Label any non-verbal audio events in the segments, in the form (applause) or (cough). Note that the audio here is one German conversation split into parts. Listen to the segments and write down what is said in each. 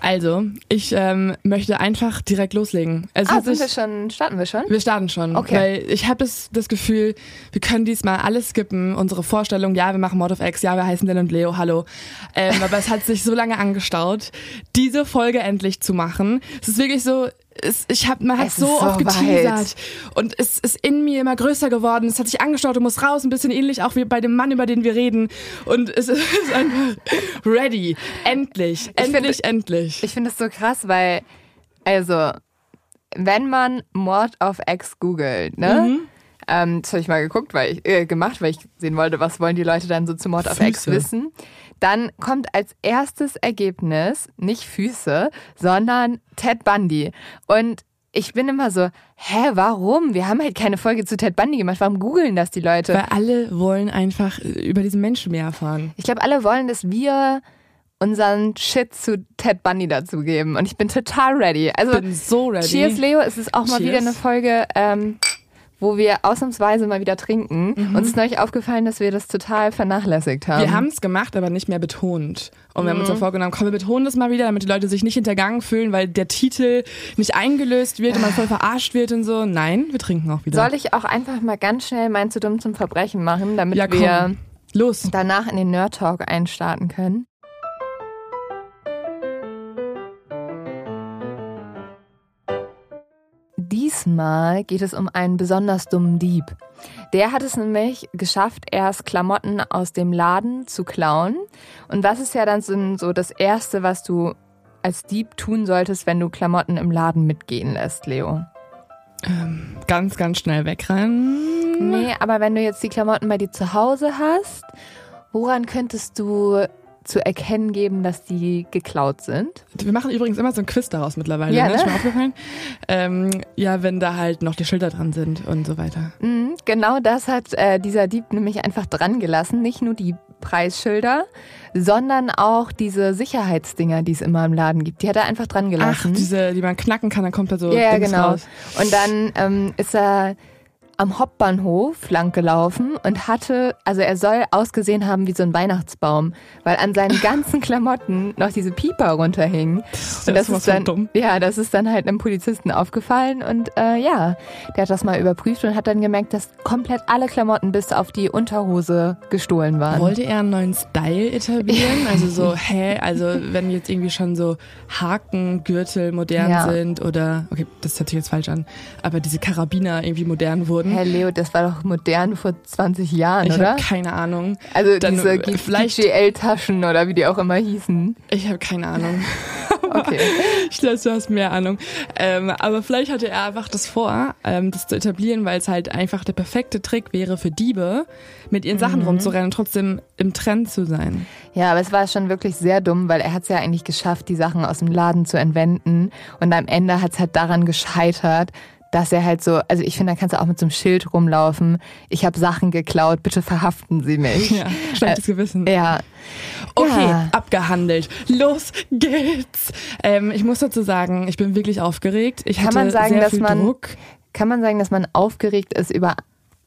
Also, ich ähm, möchte einfach direkt loslegen. Es Ah, hat sind sich- wir schon, starten wir schon? wir starten schon, Okay. weil ich habe das, das Gefühl, wir können diesmal alles skippen. Unsere Vorstellung, ja, wir machen Mord of X, ja, wir heißen Dan und Leo, hallo. Ähm, aber es hat sich so lange angestaut, diese Folge endlich zu machen. Es ist wirklich so, es, ich hab, man hat Es so ist oft geteasert und es ist in mir immer größer geworden. Es hat sich angestaut und muss raus, ein bisschen ähnlich auch wie bei dem Mann, über den wir reden. Und es ist (laughs) einfach ready. Endlich, endlich, finde- endlich. Ich finde es so krass, weil, also, wenn man Mord auf X googelt, ne? Ähm, das habe ich mal geguckt, weil ich, äh, gemacht, weil ich sehen wollte, was wollen die Leute dann so zu Mord auf X Füße. wissen. Dann kommt als erstes Ergebnis nicht Füße, sondern Ted Bundy. Und ich bin immer so, hä, warum? Wir haben halt keine Folge zu Ted Bundy gemacht. Warum googeln das die Leute? Weil alle wollen einfach über diesen Menschen mehr erfahren. Ich glaube, alle wollen, dass wir unseren Shit zu Ted Bundy dazugeben. Und ich bin total ready. Also, bin so ready. cheers, Leo. Es ist auch mal Cheers. wieder eine Folge, ähm, wo wir ausnahmsweise mal wieder trinken. Uns ist neulich aufgefallen, dass wir das total vernachlässigt haben. Wir haben es gemacht, aber nicht mehr betont. Und wir haben uns ja vorgenommen, komm, wir betonen das mal wieder, damit die Leute sich nicht hintergangen fühlen, weil der Titel nicht eingelöst wird und man voll verarscht wird und so. Nein, wir trinken auch wieder. Soll ich auch einfach mal ganz schnell mein zu dumm zum Verbrechen machen, damit ja, wir Los. danach in den Nerd Talk einstarten können? Diesmal geht es um einen besonders dummen Dieb. Der hat es nämlich geschafft, erst Klamotten aus dem Laden zu klauen. Und was ist ja dann so das Erste, was du als Dieb tun solltest, wenn du Klamotten im Laden mitgehen lässt, Leo? Ganz, ganz schnell wegrennen. Nee, aber wenn du jetzt die Klamotten bei dir zu Hause hast, woran könntest du zu erkennen geben, dass die geklaut sind? Wir machen übrigens immer so ein Quiz daraus mittlerweile, Ja, ne? Ist ne? mir aufgefallen. Ähm, ja, wenn da halt noch die Schilder dran sind und so weiter. Mhm, genau das hat äh, dieser Dieb nämlich einfach dran gelassen. Nicht nur die Preisschilder, sondern auch diese Sicherheitsdinger, die es immer im Laden gibt. Die hat er einfach dran Ach, gelassen. diese, die man knacken kann, dann kommt da so ja, ja, Dings genau. raus. Und dann ähm, ist er am Hauptbahnhof lang gelaufen und hatte, also er soll ausgesehen haben wie so ein Weihnachtsbaum, weil an seinen (laughs) ganzen Klamotten noch diese Pieper runterhingen. Und das ist dann, dumm. ja, das ist dann halt einem Polizisten aufgefallen und äh, ja, der hat das mal überprüft und hat dann gemerkt, dass komplett alle Klamotten bis auf die Unterhose gestohlen waren. Wollte er einen neuen Style etablieren? Also so, (laughs) hä, also wenn jetzt irgendwie schon so Hakengürtel modern Ja. sind oder, okay, das hört sich jetzt falsch an, aber diese Karabiner irgendwie modern wurden. Herr Leo, das war doch modern vor 20 Jahren, ich oder? habe keine Ahnung. Also Dann, diese vielleicht- GL-Taschen oder wie die auch immer hießen. Ich habe keine Ahnung. (laughs) Okay. (laughs) Ich glaube, du hast mehr Ahnung. Ähm, aber vielleicht hatte er einfach das vor, ähm, das zu etablieren, weil es halt einfach der perfekte Trick wäre für Diebe, mit ihren Mhm. Sachen rumzurennen und trotzdem im Trend zu sein. Ja, aber es war schon wirklich sehr dumm, weil er hat es ja eigentlich geschafft, die Sachen aus dem Laden zu entwenden. Und am Ende hat es halt daran gescheitert, dass er halt so, also ich finde, da kannst du auch mit so einem Schild rumlaufen. Ich habe Sachen geklaut, bitte verhaften Sie mich. Ja, schlechtes Gewissen. Ja. Okay, Ja. abgehandelt. Los geht's. Ähm, ich muss dazu sagen, ich bin wirklich aufgeregt. Ich Kann man sagen, dass man- Druck. Kann man sagen, dass man aufgeregt ist über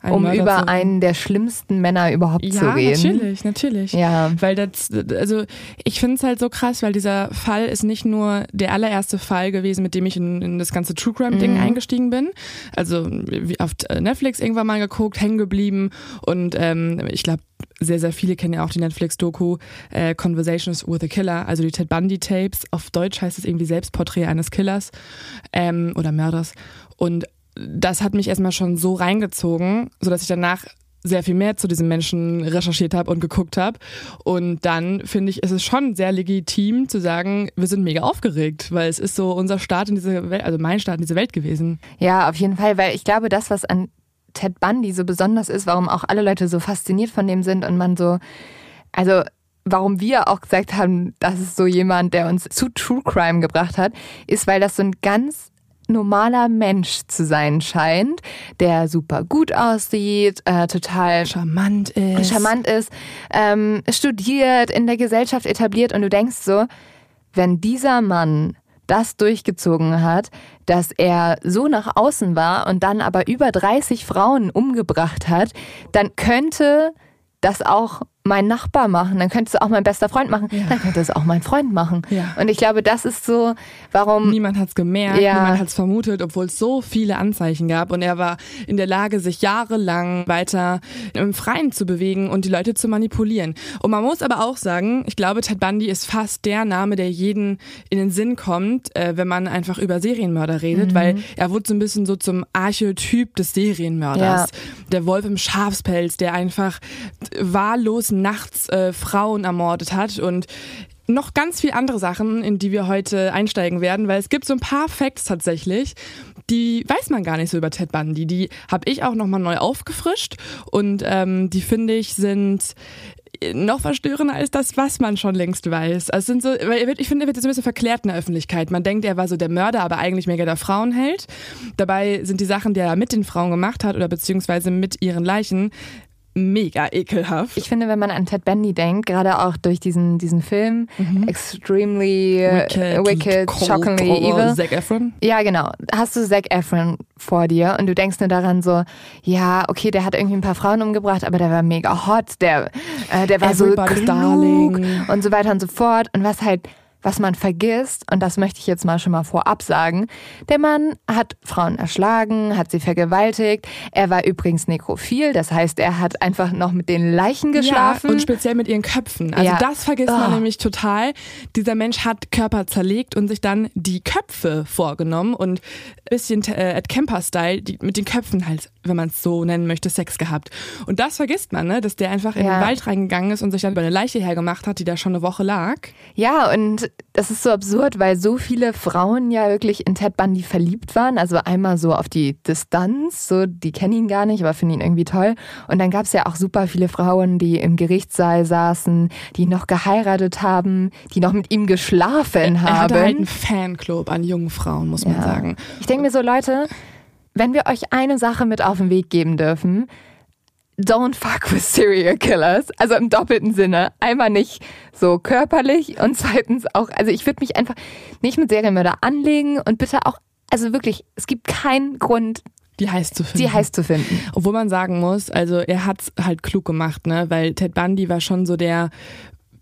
einen um Mörder über zu- einen der schlimmsten Männer überhaupt zu ja, reden. natürlich, natürlich. Ja. Weil das, also ich finde es halt so krass, weil dieser Fall ist nicht nur der allererste Fall gewesen, mit dem ich in, in das ganze True Crime Ding Mhm. eingestiegen bin. Also wie auf Netflix irgendwann mal geguckt, hängen geblieben und ähm, ich glaube sehr, sehr viele kennen ja auch die Netflix-Doku äh, Conversations with a Killer, also die Ted Bundy-Tapes. Auf Deutsch heißt es irgendwie Selbstporträt eines Killers ähm, oder Mörders. Und das hat mich erstmal schon so reingezogen, sodass ich danach sehr viel mehr zu diesem Menschen recherchiert habe und geguckt habe. Und dann finde ich, ist es schon sehr legitim zu sagen, wir sind mega aufgeregt, weil es ist so unser Start in diese Welt, also mein Start in diese Welt gewesen. Ja, auf jeden Fall, weil ich glaube, das, was an Ted Bundy so besonders ist, warum auch alle Leute so fasziniert von dem sind und man so, also warum wir auch gesagt haben, das ist so jemand, der uns zu True Crime gebracht hat, ist, weil das so ein ganz normaler Mensch zu sein scheint, der super gut aussieht, äh, total Charmant ist. charmant ist, ähm, studiert, in der Gesellschaft etabliert und du denkst so, wenn dieser Mann das durchgezogen hat, dass er so nach außen war und dann aber über 30 Frauen umgebracht hat, dann könnte das auch mein Nachbar machen, dann könnte es auch mein bester Freund machen, Ja. dann könnte es auch mein Freund machen. Ja. Und ich glaube, das ist so, warum Niemand hat es gemerkt, Ja. niemand hat es vermutet, obwohl es so viele Anzeichen gab. Und er war in der Lage, sich jahrelang weiter im Freien zu bewegen und die Leute zu manipulieren. Und man muss aber auch sagen, ich glaube, Ted Bundy ist fast der Name, der jeden in den Sinn kommt, äh, wenn man einfach über Serienmörder redet, weil er wurde so ein bisschen so zum Archetyp des Serienmörders. Der Wolf im Schafspelz, der einfach wahllos nachts äh, Frauen ermordet hat und noch ganz viel andere Sachen, in die wir heute einsteigen werden, weil es gibt so ein paar Facts tatsächlich, die weiß man gar nicht so über Ted Bundy. Die habe ich auch nochmal neu aufgefrischt und ähm, die finde ich sind noch verstörender als das, was man schon längst weiß. Also sind so, weil wird, ich finde, er wird jetzt ein bisschen verklärt in der Öffentlichkeit. Man denkt, er war so der Mörder, aber eigentlich mega der Frauenheld. Dabei sind die Sachen, die er mit den Frauen gemacht hat oder beziehungsweise mit ihren Leichen, mega ekelhaft. Ich finde, wenn man an Ted Bundy denkt, gerade auch durch diesen, diesen Film, Extremely äh, wicked, Cold Shockingly Horror, Evil. Zac Efron. Ja, genau. Hast du Zac Efron vor dir und du denkst nur daran so, ja, okay, der hat irgendwie ein paar Frauen umgebracht, aber der war mega hot, der, äh, der war so Everybody's klug darling. und so weiter und so fort. Und was halt, was man vergisst, und das möchte ich jetzt mal schon mal vorab sagen, der Mann hat Frauen erschlagen, hat sie vergewaltigt. Er war übrigens nekrophil, das heißt, er hat einfach noch mit den Leichen geschlafen. Ja, und speziell mit ihren Köpfen. Also Ja. das vergisst man Oh. nämlich total. Dieser Mensch hat Körper zerlegt und sich dann die Köpfe vorgenommen und ein bisschen äh, Ed Kemper-Style, mit den Köpfen halt, wenn man es so nennen möchte, Sex gehabt. Und das vergisst man, ne? dass der einfach in Ja. den Wald reingegangen ist und sich dann über eine Leiche hergemacht hat, die da schon eine Woche lag. Ja, und das ist so absurd, weil so viele Frauen ja wirklich in Ted Bundy verliebt waren. Also einmal so auf die Distanz, so die kennen ihn gar nicht, aber finden ihn irgendwie toll. Und dann gab es ja auch super viele Frauen, die im Gerichtssaal saßen, die noch geheiratet haben, die noch mit ihm geschlafen Er haben. hatte halt einen Fanclub an jungen Frauen, muss man Ja. sagen. Ich denke mir so, Leute, wenn wir euch eine Sache mit auf den Weg geben dürfen, don't fuck with serial killers. Also im doppelten Sinne. Einmal nicht so körperlich und (laughs) zweitens auch, also ich würde mich einfach nicht mit Serienmörder anlegen und bitte auch, also wirklich, es gibt keinen Grund, Die heiß zu finden. die heiß zu finden. Obwohl man sagen muss, also er hat's halt klug gemacht, ne? Weil Ted Bundy war schon so der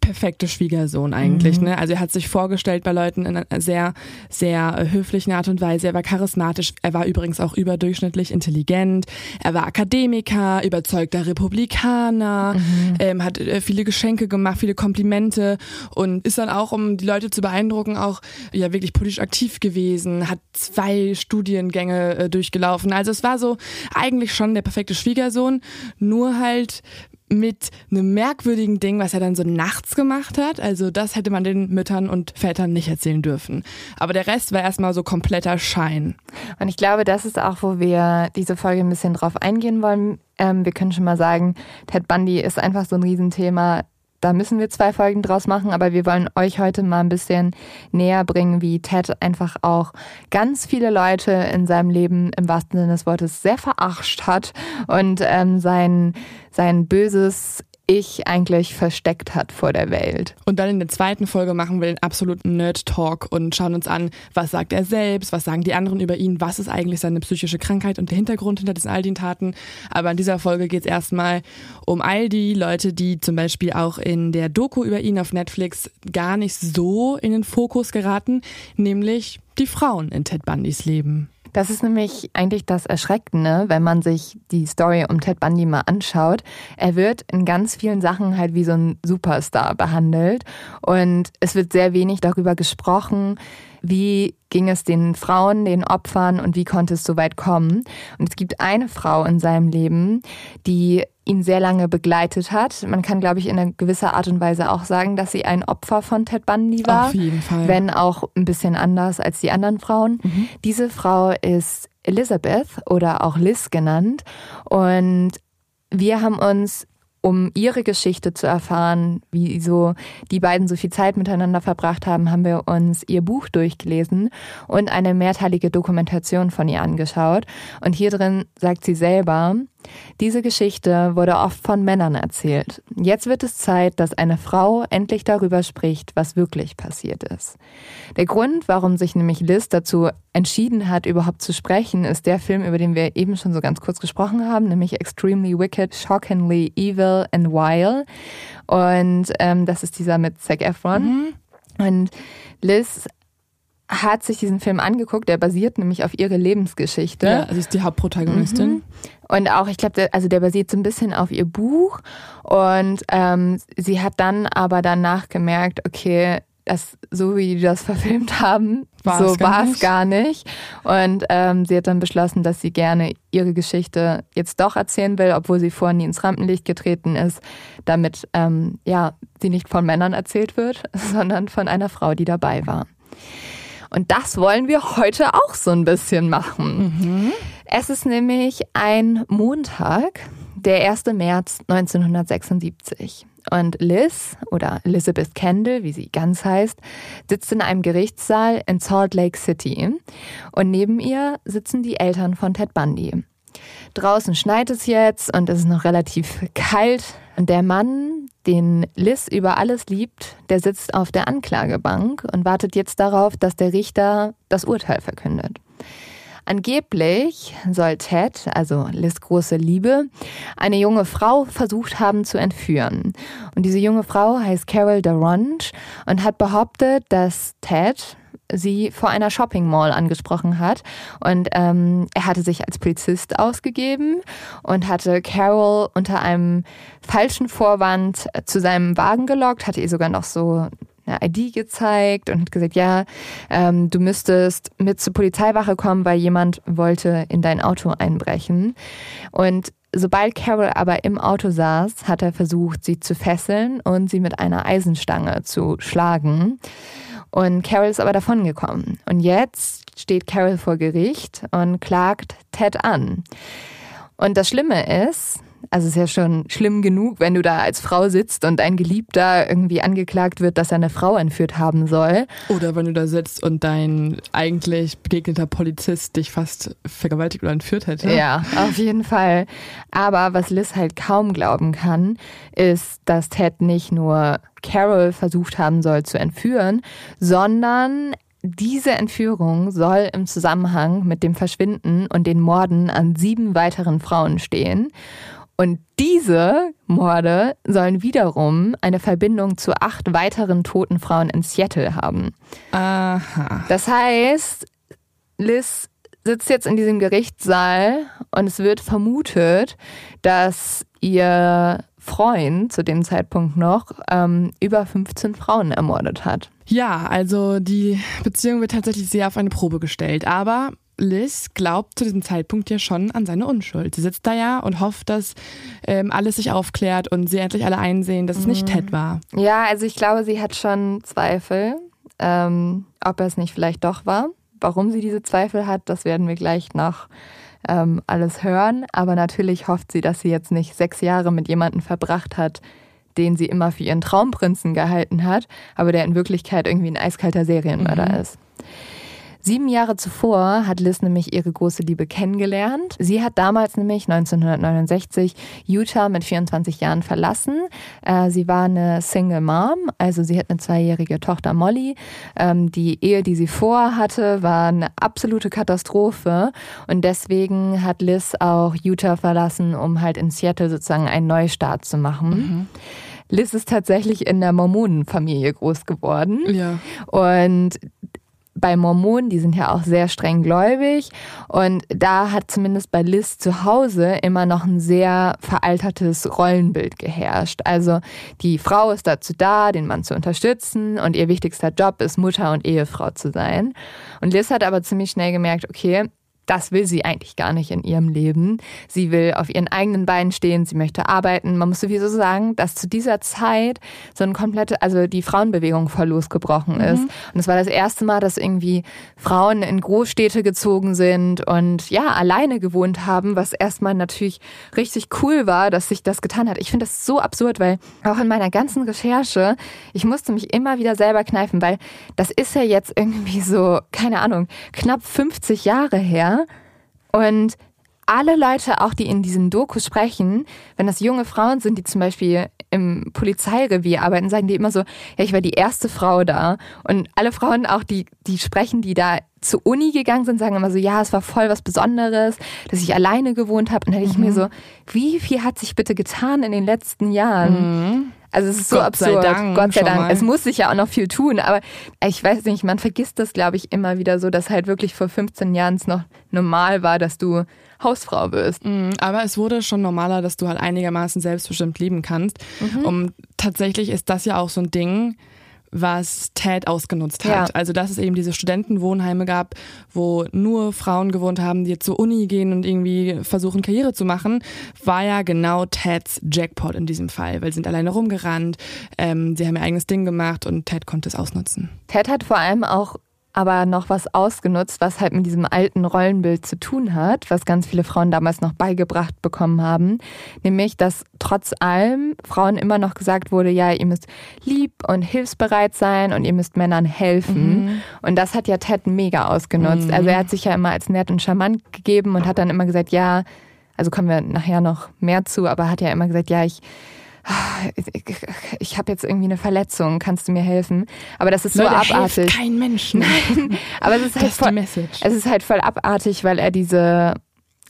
perfekte Schwiegersohn eigentlich, ne? Also er hat sich vorgestellt bei Leuten in einer sehr, sehr äh, höflichen Art und Weise. Er war charismatisch. Er war übrigens auch überdurchschnittlich intelligent. Er war Akademiker, überzeugter Republikaner, ähm, hat äh, viele Geschenke gemacht, viele Komplimente und ist dann auch, um die Leute zu beeindrucken, auch ja wirklich politisch aktiv gewesen, hat zwei Studiengänge äh, durchgelaufen. Also es war so eigentlich schon der perfekte Schwiegersohn, nur halt mit einem merkwürdigen Ding, was er dann so nachts gemacht hat. Also das hätte man den Müttern und Vätern nicht erzählen dürfen. Aber der Rest war erstmal so kompletter Schein. Und ich glaube, das ist auch, wo wir diese Folge ein bisschen drauf eingehen wollen. Ähm, wir können schon mal sagen, Ted Bundy ist einfach so ein Riesenthema. Da müssen wir zwei Folgen draus machen, aber wir wollen euch heute mal ein bisschen näher bringen, wie Ted einfach auch ganz viele Leute in seinem Leben im wahrsten Sinne des Wortes sehr verarscht hat und ähm, sein, sein böses Ich eigentlich versteckt hat vor der Welt. Und dann in der zweiten Folge machen wir den absoluten Nerd-Talk und schauen uns an, was sagt er selbst, was sagen die anderen über ihn, was ist eigentlich seine psychische Krankheit und der Hintergrund hinter diesen all den Taten. Aber in dieser Folge geht es erstmal um all die Leute, die zum Beispiel auch in der Doku über ihn auf Netflix gar nicht so in den Fokus geraten, nämlich die Frauen in Ted Bundys Leben. Das ist nämlich eigentlich das Erschreckende, wenn man sich die Story um Ted Bundy mal anschaut. Er wird in ganz vielen Sachen halt wie so ein Superstar behandelt und es wird sehr wenig darüber gesprochen, wie ging es den Frauen, den Opfern und wie konnte es so weit kommen. Und es gibt eine Frau in seinem Leben, die ihn sehr lange begleitet hat. Man kann, glaube ich, in einer gewisser Art und Weise auch sagen, dass sie ein Opfer von Ted Bundy war. Auf jeden Fall. Wenn auch ein bisschen anders als die anderen Frauen. Mhm. Diese Frau ist Elizabeth oder auch Liz genannt. Und wir haben uns um ihre Geschichte zu erfahren, wie so die beiden so viel Zeit miteinander verbracht haben, haben wir uns ihr Buch durchgelesen und eine mehrteilige Dokumentation von ihr angeschaut. Und hier drin sagt sie selber, diese Geschichte wurde oft von Männern erzählt. Jetzt wird es Zeit, dass eine Frau endlich darüber spricht, was wirklich passiert ist. Der Grund, warum sich nämlich Liz dazu entschieden hat, überhaupt zu sprechen, ist der Film, über den wir eben schon so ganz kurz gesprochen haben, nämlich Extremely Wicked, Shockingly Evil and Wild. Und ähm, das ist dieser mit Zac Efron. Mhm. Und Liz hat sich diesen Film angeguckt, der basiert nämlich auf ihre Lebensgeschichte. Ja, sie ist die Hauptprotagonistin. Mhm. Und auch, ich glaube, der, also der basiert so ein bisschen auf ihr Buch. Und ähm, sie hat dann aber danach gemerkt, okay, das, so wie die das verfilmt haben, war so war es gar nicht. Und ähm, sie hat dann beschlossen, dass sie gerne ihre Geschichte jetzt doch erzählen will, obwohl sie vorher nie ins Rampenlicht getreten ist, damit ähm, ja sie nicht von Männern erzählt wird, (laughs) sondern von einer Frau, die dabei war. Und das wollen wir heute auch so ein bisschen machen. Mhm. Es ist nämlich ein Montag, der 1. März 1976. Und Liz oder Elizabeth Kendall, wie sie ganz heißt, sitzt in einem Gerichtssaal in Salt Lake City. Und neben ihr sitzen die Eltern von Ted Bundy. Draußen schneit es jetzt und es ist noch relativ kalt. Und der Mann, den Liz über alles liebt, der sitzt auf der Anklagebank und wartet jetzt darauf, dass der Richter das Urteil verkündet. Angeblich soll Ted, also Liz große Liebe, eine junge Frau versucht haben zu entführen. Und diese junge Frau heißt Carol Durant und hat behauptet, dass Ted sie vor einer Shopping Mall angesprochen hat. Und ähm, er hatte sich als Polizist ausgegeben und hatte Carol unter einem falschen Vorwand zu seinem Wagen gelockt, hatte ihr sogar noch so eine ID gezeigt und hat gesagt, ja, ähm, du müsstest mit zur Polizeiwache kommen, weil jemand wollte in dein Auto einbrechen. Und sobald Carol aber im Auto saß, hat er versucht, sie zu fesseln und sie mit einer Eisenstange zu schlagen. Und Carol ist aber davongekommen. Und jetzt steht Carol vor Gericht und klagt Ted an. Und das Schlimme ist, also es ist ja schon schlimm genug, wenn du da als Frau sitzt und ein Geliebter irgendwie angeklagt wird, dass er eine Frau entführt haben soll. Oder wenn du da sitzt und dein eigentlich begegneter Polizist dich fast vergewaltigt oder entführt hätte. Ja, auf jeden Fall. Aber was Liz halt kaum glauben kann, ist, dass Ted nicht nur Carol versucht haben soll zu entführen, sondern diese Entführung soll im Zusammenhang mit dem Verschwinden und den Morden an sieben weiteren Frauen stehen. Und diese Morde sollen wiederum eine Verbindung zu acht weiteren toten Frauen in Seattle haben. Aha. Das heißt, Liz sitzt jetzt in diesem Gerichtssaal und es wird vermutet, dass ihr Freund zu dem Zeitpunkt noch ähm, über 15 Frauen ermordet hat. Ja, also die Beziehung wird tatsächlich sehr auf eine Probe gestellt. Aber Liz glaubt zu diesem Zeitpunkt ja schon an seine Unschuld. Sie sitzt da ja und hofft, dass ähm, alles sich aufklärt und sie endlich alle einsehen, dass es nicht mhm. Ted war. Ja, also ich glaube, sie hat schon Zweifel, ähm, ob er es nicht vielleicht doch war. Warum sie diese Zweifel hat, das werden wir gleich noch ähm, alles hören. Aber natürlich hofft sie, dass sie jetzt nicht sechs Jahre mit jemandem verbracht hat, den sie immer für ihren Traumprinzen gehalten hat, aber der in Wirklichkeit irgendwie ein eiskalter Serienmörder mhm. ist. Sieben Jahre zuvor hat Liz nämlich ihre große Liebe kennengelernt. Sie hat damals nämlich 1969 Utah mit 24 Jahren verlassen. Äh, sie war eine Single Mom, also sie hat eine zweijährige Tochter Molly. Ähm, die Ehe, die sie vorhatte, war eine absolute Katastrophe und deswegen hat Liz auch Utah verlassen, um halt in Seattle sozusagen einen Neustart zu machen. Mhm. Liz ist tatsächlich in der Mormonenfamilie groß geworden. Ja. Und bei Mormonen, die sind ja auch sehr streng gläubig. Und da hat zumindest bei Liz zu Hause immer noch ein sehr veraltertes Rollenbild geherrscht. Also die Frau ist dazu da, den Mann zu unterstützen und ihr wichtigster Job ist, Mutter und Ehefrau zu sein. Und Liz hat aber ziemlich schnell gemerkt, okay, das will sie eigentlich gar nicht in ihrem Leben. Sie will auf ihren eigenen Beinen stehen, sie möchte arbeiten. Man muss sowieso sagen, dass zu dieser Zeit so ein komplette, also die Frauenbewegung voll losgebrochen mhm. ist. Und es war das erste Mal, dass irgendwie Frauen in Großstädte gezogen sind und ja, alleine gewohnt haben, was erstmal natürlich richtig cool war, dass sich das getan hat. Ich finde das so absurd, weil auch in meiner ganzen Recherche, ich musste mich immer wieder selber kneifen, weil das ist ja jetzt irgendwie so, keine Ahnung, knapp 50 Jahre her. Und alle Leute, auch die in diesen Dokus sprechen, wenn das junge Frauen sind, die zum Beispiel im Polizeirevier arbeiten, sagen die immer so, ja, ich war die erste Frau da. Und alle Frauen auch, die, die sprechen, die da zur Uni gegangen sind, sagen immer so, ja, es war voll was Besonderes, dass ich alleine gewohnt habe. Und dann denke mhm. ich mir mhm. so, wie viel hat sich bitte getan in den letzten Jahren? Mhm. Also es ist so Gott absurd. Sei Dank, Gott sei Dank. Es muss sich ja auch noch viel tun, aber ich weiß nicht, man vergisst das, glaube ich, immer wieder so, dass halt wirklich vor 15 Jahren es noch normal war, dass du Hausfrau bist. Mhm, aber es wurde schon normaler, dass du halt einigermaßen selbstbestimmt leben kannst. Mhm. Und tatsächlich ist das ja auch so ein Ding, was Ted ausgenutzt hat. Ja. Also dass es eben diese Studentenwohnheime gab, wo nur Frauen gewohnt haben, die zur Uni gehen und irgendwie versuchen, Karriere zu machen, war ja genau Teds Jackpot in diesem Fall, weil sie sind alleine rumgerannt, ähm, sie haben ihr eigenes Ding gemacht und Ted konnte es ausnutzen. Ted hat vor allem auch aber noch was ausgenutzt, was halt mit diesem alten Rollenbild zu tun hat, was ganz viele Frauen damals noch beigebracht bekommen haben. Nämlich, dass trotz allem Frauen immer noch gesagt wurde, ja, ihr müsst lieb und hilfsbereit sein und ihr müsst Männern helfen. Mhm. Und das hat ja Ted mega ausgenutzt. Mhm. Also er hat sich ja immer als nett und charmant gegeben und hat dann immer gesagt, ja, also kommen wir nachher noch mehr zu, aber hat ja immer gesagt, ja, ich ich habe jetzt irgendwie eine Verletzung, kannst du mir helfen? Aber das ist Leute, so abartig. Kein Mensch. (laughs) Nein, aber es ist halt voll, es ist halt voll abartig, weil er diese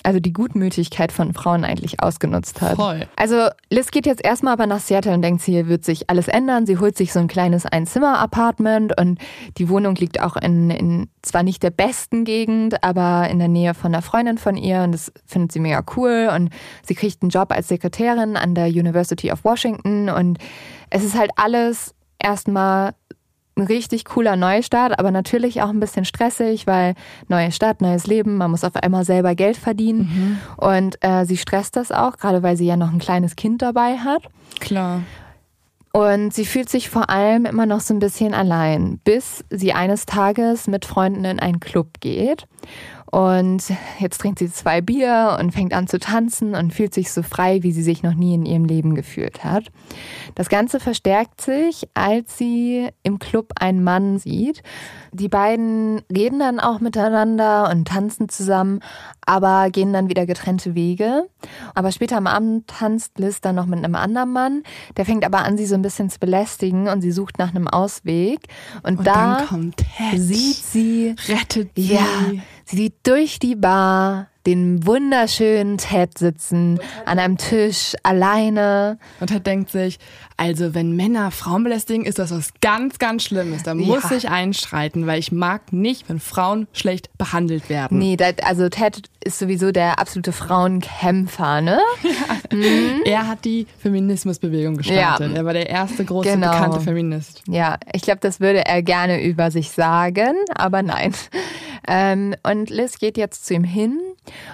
also die Gutmütigkeit von Frauen eigentlich ausgenutzt hat. Voll. Also Liz geht jetzt erstmal aber nach Seattle und denkt, hier wird sich alles ändern. Sie holt sich so ein kleines Einzimmer-Apartment und die Wohnung liegt auch in, in zwar nicht der besten Gegend, aber in der Nähe von einer Freundin von ihr und das findet sie mega cool und sie kriegt einen Job als Sekretärin an der University of Washington und es ist halt alles erstmal ein richtig cooler Neustart, aber natürlich auch ein bisschen stressig, weil neue Stadt, neues Leben, man muss auf einmal selber Geld verdienen. Mhm. Und äh, sie stresst das auch, gerade weil sie ja noch ein kleines Kind dabei hat. Klar. Und sie fühlt sich vor allem immer noch so ein bisschen allein, bis sie eines Tages mit Freunden in einen Club geht. Und jetzt trinkt sie zwei Bier und fängt an zu tanzen und fühlt sich so frei, wie sie sich noch nie in ihrem Leben gefühlt hat. Das Ganze verstärkt sich, als sie im Club einen Mann sieht. Die beiden reden dann auch miteinander und tanzen zusammen, aber gehen dann wieder getrennte Wege. Aber später am Abend tanzt Liz dann noch mit einem anderen Mann. Der fängt aber an, sie so ein bisschen zu belästigen und sie sucht nach einem Ausweg. Und, und da sieht sie, rettet sie. Ja, Sie sieht durch die Bar den wunderschönen Ted sitzen an einem Tisch alleine. Und Ted denkt sich, also wenn Männer Frauen belästigen, ist das was ganz, ganz Schlimmes. Da muss ja. ich einschreiten, weil ich mag nicht, wenn Frauen schlecht behandelt werden. Nee, das, also Ted ist sowieso der absolute Frauenkämpfer, ne? Ja. (laughs) Mhm. Er hat die Feminismusbewegung gestartet. Ja. Er war der erste große genau. bekannte Feminist. Ja, ich glaube, das würde er gerne über sich sagen, aber nein. Ähm, und Liz geht jetzt zu ihm hin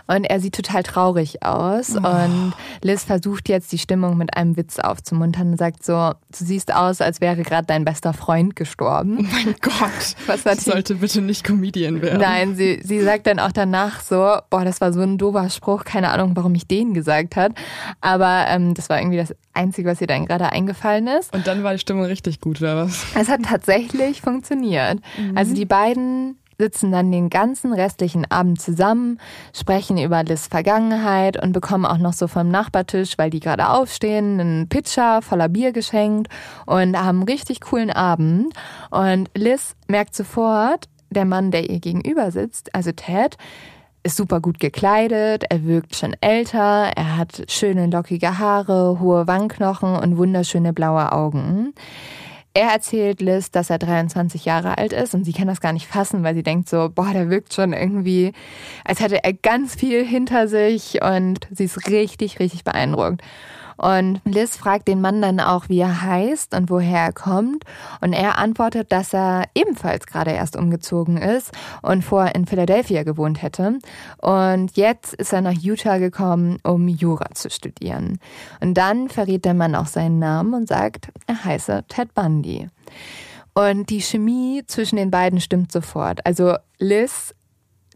und er sieht total traurig aus. Oh. Und Liz versucht jetzt die Stimmung mit einem Witz aufzumuntern und sagt so, du siehst aus, als wäre gerade dein bester Freund gestorben. Oh mein Gott. (laughs) Was sollte bitte nicht Comedian werden. Nein, sie, sie sagt dann auch danach so, boah, das war so ein doofer Spruch, keine Ahnung, warum ich den gesagt hat. Aber ähm, das war irgendwie das Einzige, was ihr dann gerade eingefallen ist. Und dann war die Stimmung richtig gut, oder was? Es hat tatsächlich funktioniert. Mhm. Also die beiden sitzen dann den ganzen restlichen Abend zusammen, sprechen über Liz Vergangenheit und bekommen auch noch so vom Nachbartisch, weil die gerade aufstehen, einen Pitcher voller Bier geschenkt und haben einen richtig coolen Abend. Und Liz merkt sofort, der Mann, der ihr gegenüber sitzt, also Ted, ist super gut gekleidet, er wirkt schon älter, er hat schöne lockige Haare, hohe Wangenknochen und wunderschöne blaue Augen. Er erzählt Liz, dass er 23 Jahre alt ist und sie kann das gar nicht fassen, weil sie denkt so, boah, der wirkt schon irgendwie, als hätte er ganz viel hinter sich und sie ist richtig, richtig beeindruckt. Und Liz fragt den Mann dann auch, wie er heißt und woher er kommt. Und er antwortet, dass er ebenfalls gerade erst umgezogen ist und vorher in Philadelphia gewohnt hätte. Und jetzt ist er nach Utah gekommen, um Jura zu studieren. Und dann verrät der Mann auch seinen Namen und sagt, er heiße Ted Bundy. Und die Chemie zwischen den beiden stimmt sofort. Also Liz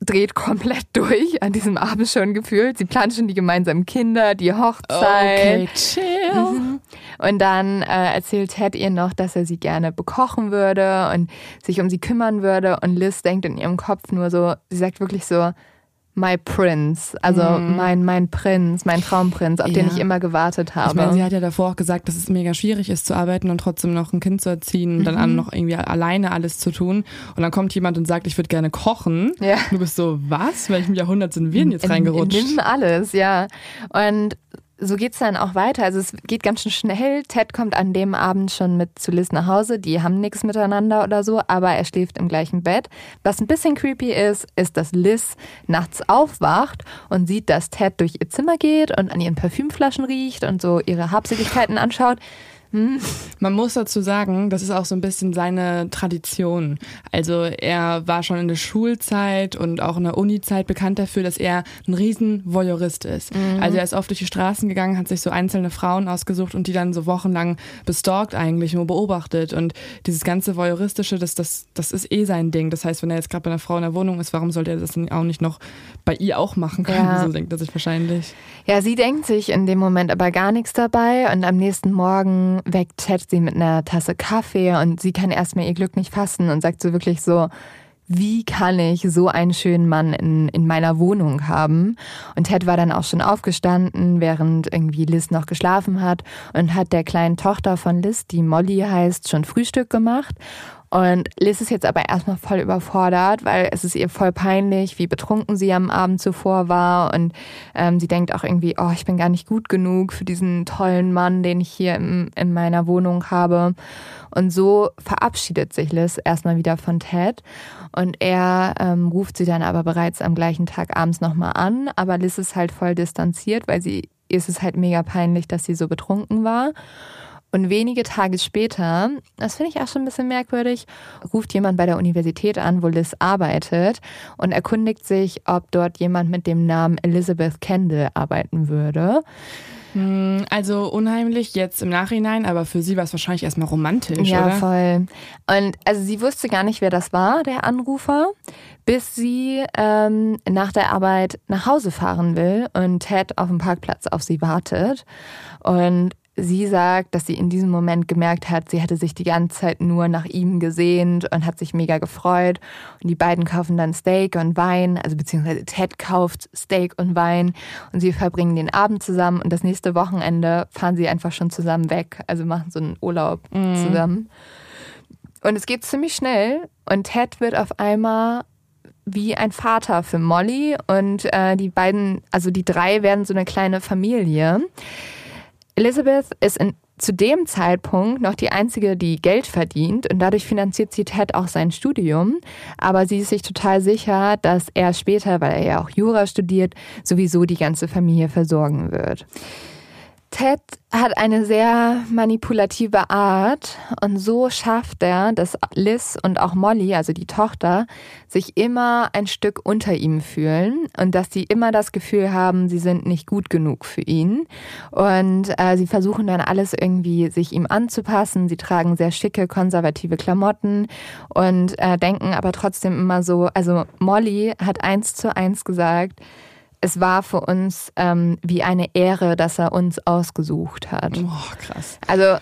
dreht komplett (laughs) durch an diesem Abend schon gefühlt. Sie planen schon die gemeinsamen Kinder, die Hochzeit. Okay, chill. Mhm. Und dann äh, erzählt Ted ihr noch, dass er sie gerne bekochen würde und sich um sie kümmern würde. Und Liz denkt in ihrem Kopf nur so, sie sagt wirklich so, My Prince, also mhm. mein, mein Prinz, mein Traumprinz, auf ja. den ich immer gewartet habe. Ich meine, sie hat ja davor auch gesagt, dass es mega schwierig ist zu arbeiten und trotzdem noch ein Kind zu erziehen und mhm. dann noch irgendwie alleine alles zu tun. Und dann kommt jemand und sagt, ich würde gerne kochen. Ja. Du bist so, was? Welchem Jahrhundert sind wir denn jetzt reingerutscht? Nimm alles, ja. Und so geht's dann auch weiter. Also es geht ganz schön schnell. Ted kommt an dem Abend schon mit zu Liz nach Hause. Die haben nichts miteinander oder so, aber er schläft im gleichen Bett. Was ein bisschen creepy ist, ist, dass Liz nachts aufwacht und sieht, dass Ted durch ihr Zimmer geht und an ihren Parfümflaschen riecht und so ihre Habseligkeiten anschaut. Hm. Man muss dazu sagen, das ist auch so ein bisschen seine Tradition. Also er war schon in der Schulzeit und auch in der Uni-Zeit bekannt dafür, dass er ein riesen Voyeurist ist. Mhm. Also er ist oft durch die Straßen gegangen, hat sich so einzelne Frauen ausgesucht und die dann so wochenlang bestalkt eigentlich nur beobachtet. Und dieses ganze Voyeuristische, das, das, das ist eh sein Ding. Das heißt, wenn er jetzt gerade bei einer Frau in der Wohnung ist, warum sollte er das dann auch nicht noch bei ihr auch machen können? Ja. So denkt er sich wahrscheinlich. Ja, sie denkt sich in dem Moment aber gar nichts dabei und am nächsten Morgen weckt Ted sie mit einer Tasse Kaffee und sie kann erstmal ihr Glück nicht fassen und sagt so wirklich so, wie kann ich so einen schönen Mann in, in meiner Wohnung haben? Und Ted war dann auch schon aufgestanden, während irgendwie Liz noch geschlafen hat und hat der kleinen Tochter von Liz, die Molly heißt, schon Frühstück gemacht. Und Liz ist jetzt aber erstmal voll überfordert, weil es ist ihr voll peinlich, wie betrunken sie am Abend zuvor war. Und ähm, sie denkt auch irgendwie, oh, ich bin gar nicht gut genug für diesen tollen Mann, den ich hier im, in meiner Wohnung habe. Und so verabschiedet sich Liz erstmal wieder von Ted. Und er ähm, ruft sie dann aber bereits am gleichen Tag abends nochmal an. Aber Liz ist halt voll distanziert, weil sie ihr ist es halt mega peinlich, dass sie so betrunken war. Und wenige Tage später, das finde ich auch schon ein bisschen merkwürdig, ruft jemand bei der Universität an, wo Liz arbeitet und erkundigt sich, ob dort jemand mit dem Namen Elizabeth Kendall arbeiten würde. Hm, also unheimlich jetzt im Nachhinein, aber für sie war es wahrscheinlich erstmal romantisch, ja, oder? Ja, voll. Und also sie wusste gar nicht, wer das war, der Anrufer, bis sie ähm, nach der Arbeit nach Hause fahren will und Ted auf dem Parkplatz auf sie wartet. Und Sie sagt, dass sie in diesem Moment gemerkt hat, sie hätte sich die ganze Zeit nur nach ihm gesehnt und hat sich mega gefreut. Und die beiden kaufen dann Steak und Wein, also beziehungsweise Ted kauft Steak und Wein und sie verbringen den Abend zusammen und das nächste Wochenende fahren sie einfach schon zusammen weg, also machen so einen Urlaub mhm. zusammen. Und es geht ziemlich schnell und Ted wird auf einmal wie ein Vater für Molly und äh, die beiden, also die drei werden so eine kleine Familie. Elizabeth ist in, zu dem Zeitpunkt noch die einzige, die Geld verdient und dadurch finanziert sie Ted auch sein Studium. Aber sie ist sich total sicher, dass er später, weil er ja auch Jura studiert, sowieso die ganze Familie versorgen wird. Ted hat eine sehr manipulative Art und so schafft er, dass Liz und auch Molly, also die Tochter, sich immer ein Stück unter ihm fühlen und dass sie immer das Gefühl haben, sie sind nicht gut genug für ihn. Und äh, sie versuchen dann alles irgendwie sich ihm anzupassen. Sie tragen sehr schicke, konservative Klamotten und äh, denken aber trotzdem immer so, also Molly hat eins zu eins gesagt, es war für uns ähm, wie eine Ehre, dass er uns ausgesucht hat. Oh, krass. Also,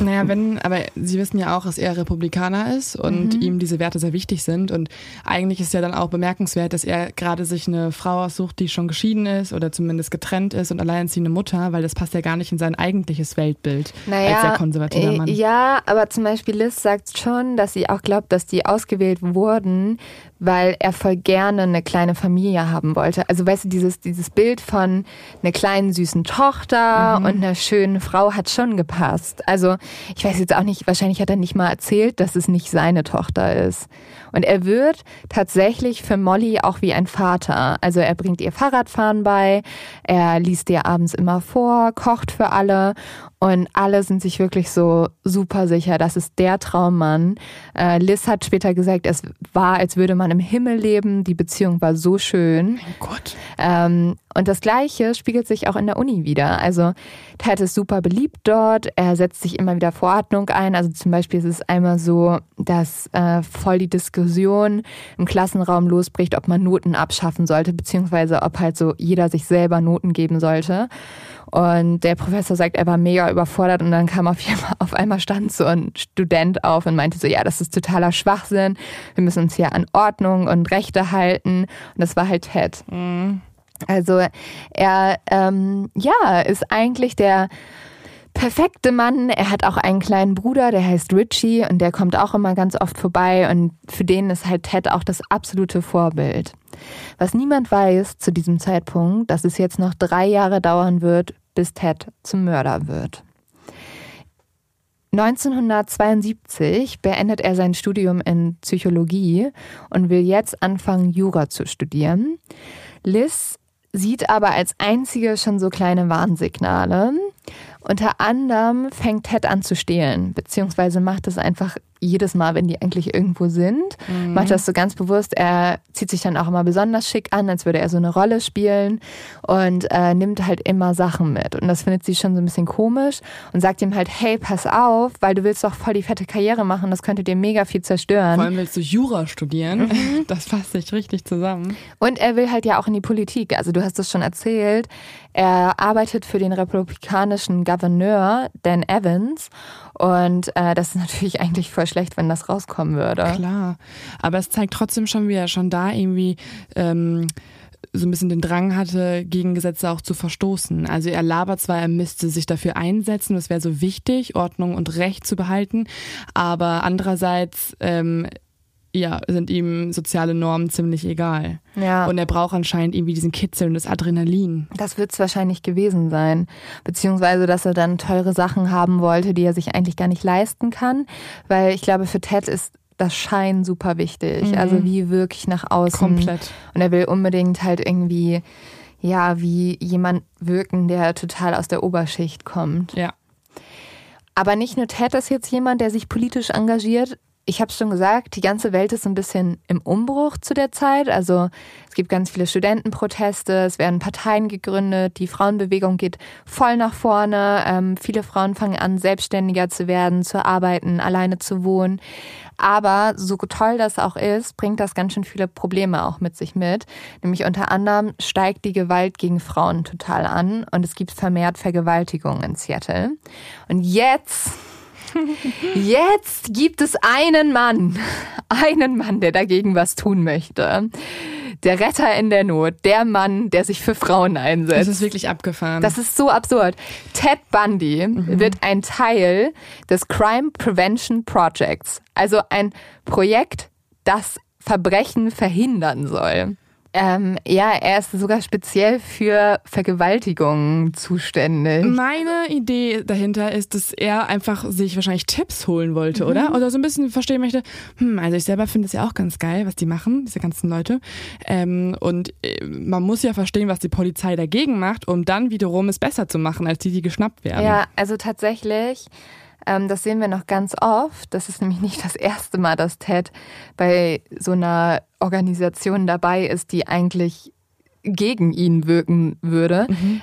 naja, wenn, aber Sie wissen ja auch, dass er Republikaner ist und mhm. ihm diese Werte sehr wichtig sind. Und eigentlich ist ja dann auch bemerkenswert, dass er gerade sich eine Frau aussucht, die schon geschieden ist oder zumindest getrennt ist und alleinerziehende Mutter, weil das passt ja gar nicht in sein eigentliches Weltbild naja, als sehr konservativer Mann. Ja, aber zum Beispiel Liz sagt schon, dass sie auch glaubt, dass die ausgewählt wurden, weil er voll gerne eine kleine Familie haben wollte. Also weißt du, dieses, dieses Bild von einer kleinen süßen Tochter mhm. und einer schönen Frau hat schon gepasst. Also ich weiß jetzt auch nicht, wahrscheinlich hat er nicht mal erzählt, dass es nicht seine Tochter ist. Und er wird tatsächlich für Molly auch wie ein Vater. Also er bringt ihr Fahrradfahren bei, er liest ihr abends immer vor, kocht für alle und alle sind sich wirklich so super sicher, das ist der Traummann. Äh, Liz hat später gesagt, es war, als würde man im Himmel leben. Die Beziehung war so schön. Mein Gott. Ähm, und das Gleiche spiegelt sich auch in der Uni wieder. Also Ted ist super beliebt dort. Er setzt sich immer wieder vor Ordnung ein. Also zum Beispiel ist es einmal so, dass äh, voll die Diskussion im Klassenraum losbricht, ob man Noten abschaffen sollte, beziehungsweise ob halt so jeder sich selber Noten geben sollte. Und der Professor sagt, er war mega überfordert und dann kam auf, einmal, (laughs) auf einmal stand so ein Student auf und meinte so, ja, das ist totaler Schwachsinn. Wir müssen uns hier an Ordnung und Rechte halten. Und das war halt Ted. Mhm. Also er, ähm, ja, ist eigentlich der perfekte Mann. Er hat auch einen kleinen Bruder, der heißt Richie und der kommt auch immer ganz oft vorbei und für den ist halt Ted auch das absolute Vorbild. Was niemand weiß zu diesem Zeitpunkt, dass es jetzt noch drei Jahre dauern wird, bis Ted zum Mörder wird. 1972 beendet er sein Studium in Psychologie und will jetzt anfangen, Jura zu studieren. Liz sieht aber als einzige schon so kleine Warnsignale. Unter anderem fängt Ted an zu stehlen, beziehungsweise macht es einfach jedes Mal, wenn die eigentlich irgendwo sind, mhm. macht das so ganz bewusst. Er zieht sich dann auch immer besonders schick an, als würde er so eine Rolle spielen und äh, nimmt halt immer Sachen mit. Und das findet sie schon so ein bisschen komisch und sagt ihm halt, hey, pass auf, weil du willst doch voll die fette Karriere machen, das könnte dir mega viel zerstören. Vor allem willst du Jura studieren. Mhm. (laughs) Das fasst sich richtig zusammen. Und er will halt ja auch in die Politik. Also du hast es schon erzählt. Er arbeitet für den republikanischen Gouverneur Dan Evans und äh, das ist natürlich (laughs) eigentlich voll schlecht, wenn das rauskommen würde. Klar, aber es zeigt trotzdem schon, wie er schon da irgendwie ähm, so ein bisschen den Drang hatte, gegen Gesetze auch zu verstoßen. Also er labert zwar, er müsste sich dafür einsetzen, es wäre so wichtig, Ordnung und Recht zu behalten, aber andererseits ähm, ja, sind ihm soziale Normen ziemlich egal. Ja. Und er braucht anscheinend irgendwie diesen Kitzel und das Adrenalin. Das wird es wahrscheinlich gewesen sein. Beziehungsweise, dass er dann teure Sachen haben wollte, die er sich eigentlich gar nicht leisten kann. Weil ich glaube, für Ted ist das Schein super wichtig. Mhm. Also wie wirklich nach außen. Komplett. Und er will unbedingt halt irgendwie, ja, wie jemand wirken, der total aus der Oberschicht kommt. Ja. Aber nicht nur Ted ist jetzt jemand, der sich politisch engagiert, ich habe es schon gesagt, die ganze Welt ist ein bisschen im Umbruch zu der Zeit. Also es gibt ganz viele Studentenproteste, es werden Parteien gegründet, die Frauenbewegung geht voll nach vorne. Ähm, viele Frauen fangen an, selbstständiger zu werden, zu arbeiten, alleine zu wohnen. Aber so toll das auch ist, bringt das ganz schön viele Probleme auch mit sich mit. Nämlich unter anderem steigt die Gewalt gegen Frauen total an und es gibt vermehrt Vergewaltigungen in Seattle. Und jetzt (laughs) Jetzt gibt es einen Mann, einen Mann, der dagegen was tun möchte. Der Retter in der Not, der Mann, der sich für Frauen einsetzt. Das ist wirklich abgefahren. Das ist so absurd. Ted Bundy mhm. wird ein Teil des Crime Prevention Projects, also ein Projekt, das Verbrechen verhindern soll. Ähm, ja, er ist sogar speziell für Vergewaltigungen zuständig. Meine Idee dahinter ist, dass er einfach sich wahrscheinlich Tipps holen wollte, mhm. oder? Oder so ein bisschen verstehen möchte, hm, also ich selber finde es ja auch ganz geil, was die machen, diese ganzen Leute. Ähm, und äh, man muss ja verstehen, was die Polizei dagegen macht, um dann wiederum es besser zu machen, als die, die geschnappt werden. Ja, also tatsächlich das sehen wir noch ganz oft. Das ist nämlich nicht das erste Mal, dass Ted bei so einer Organisation dabei ist, die eigentlich gegen ihn wirken würde. Mhm.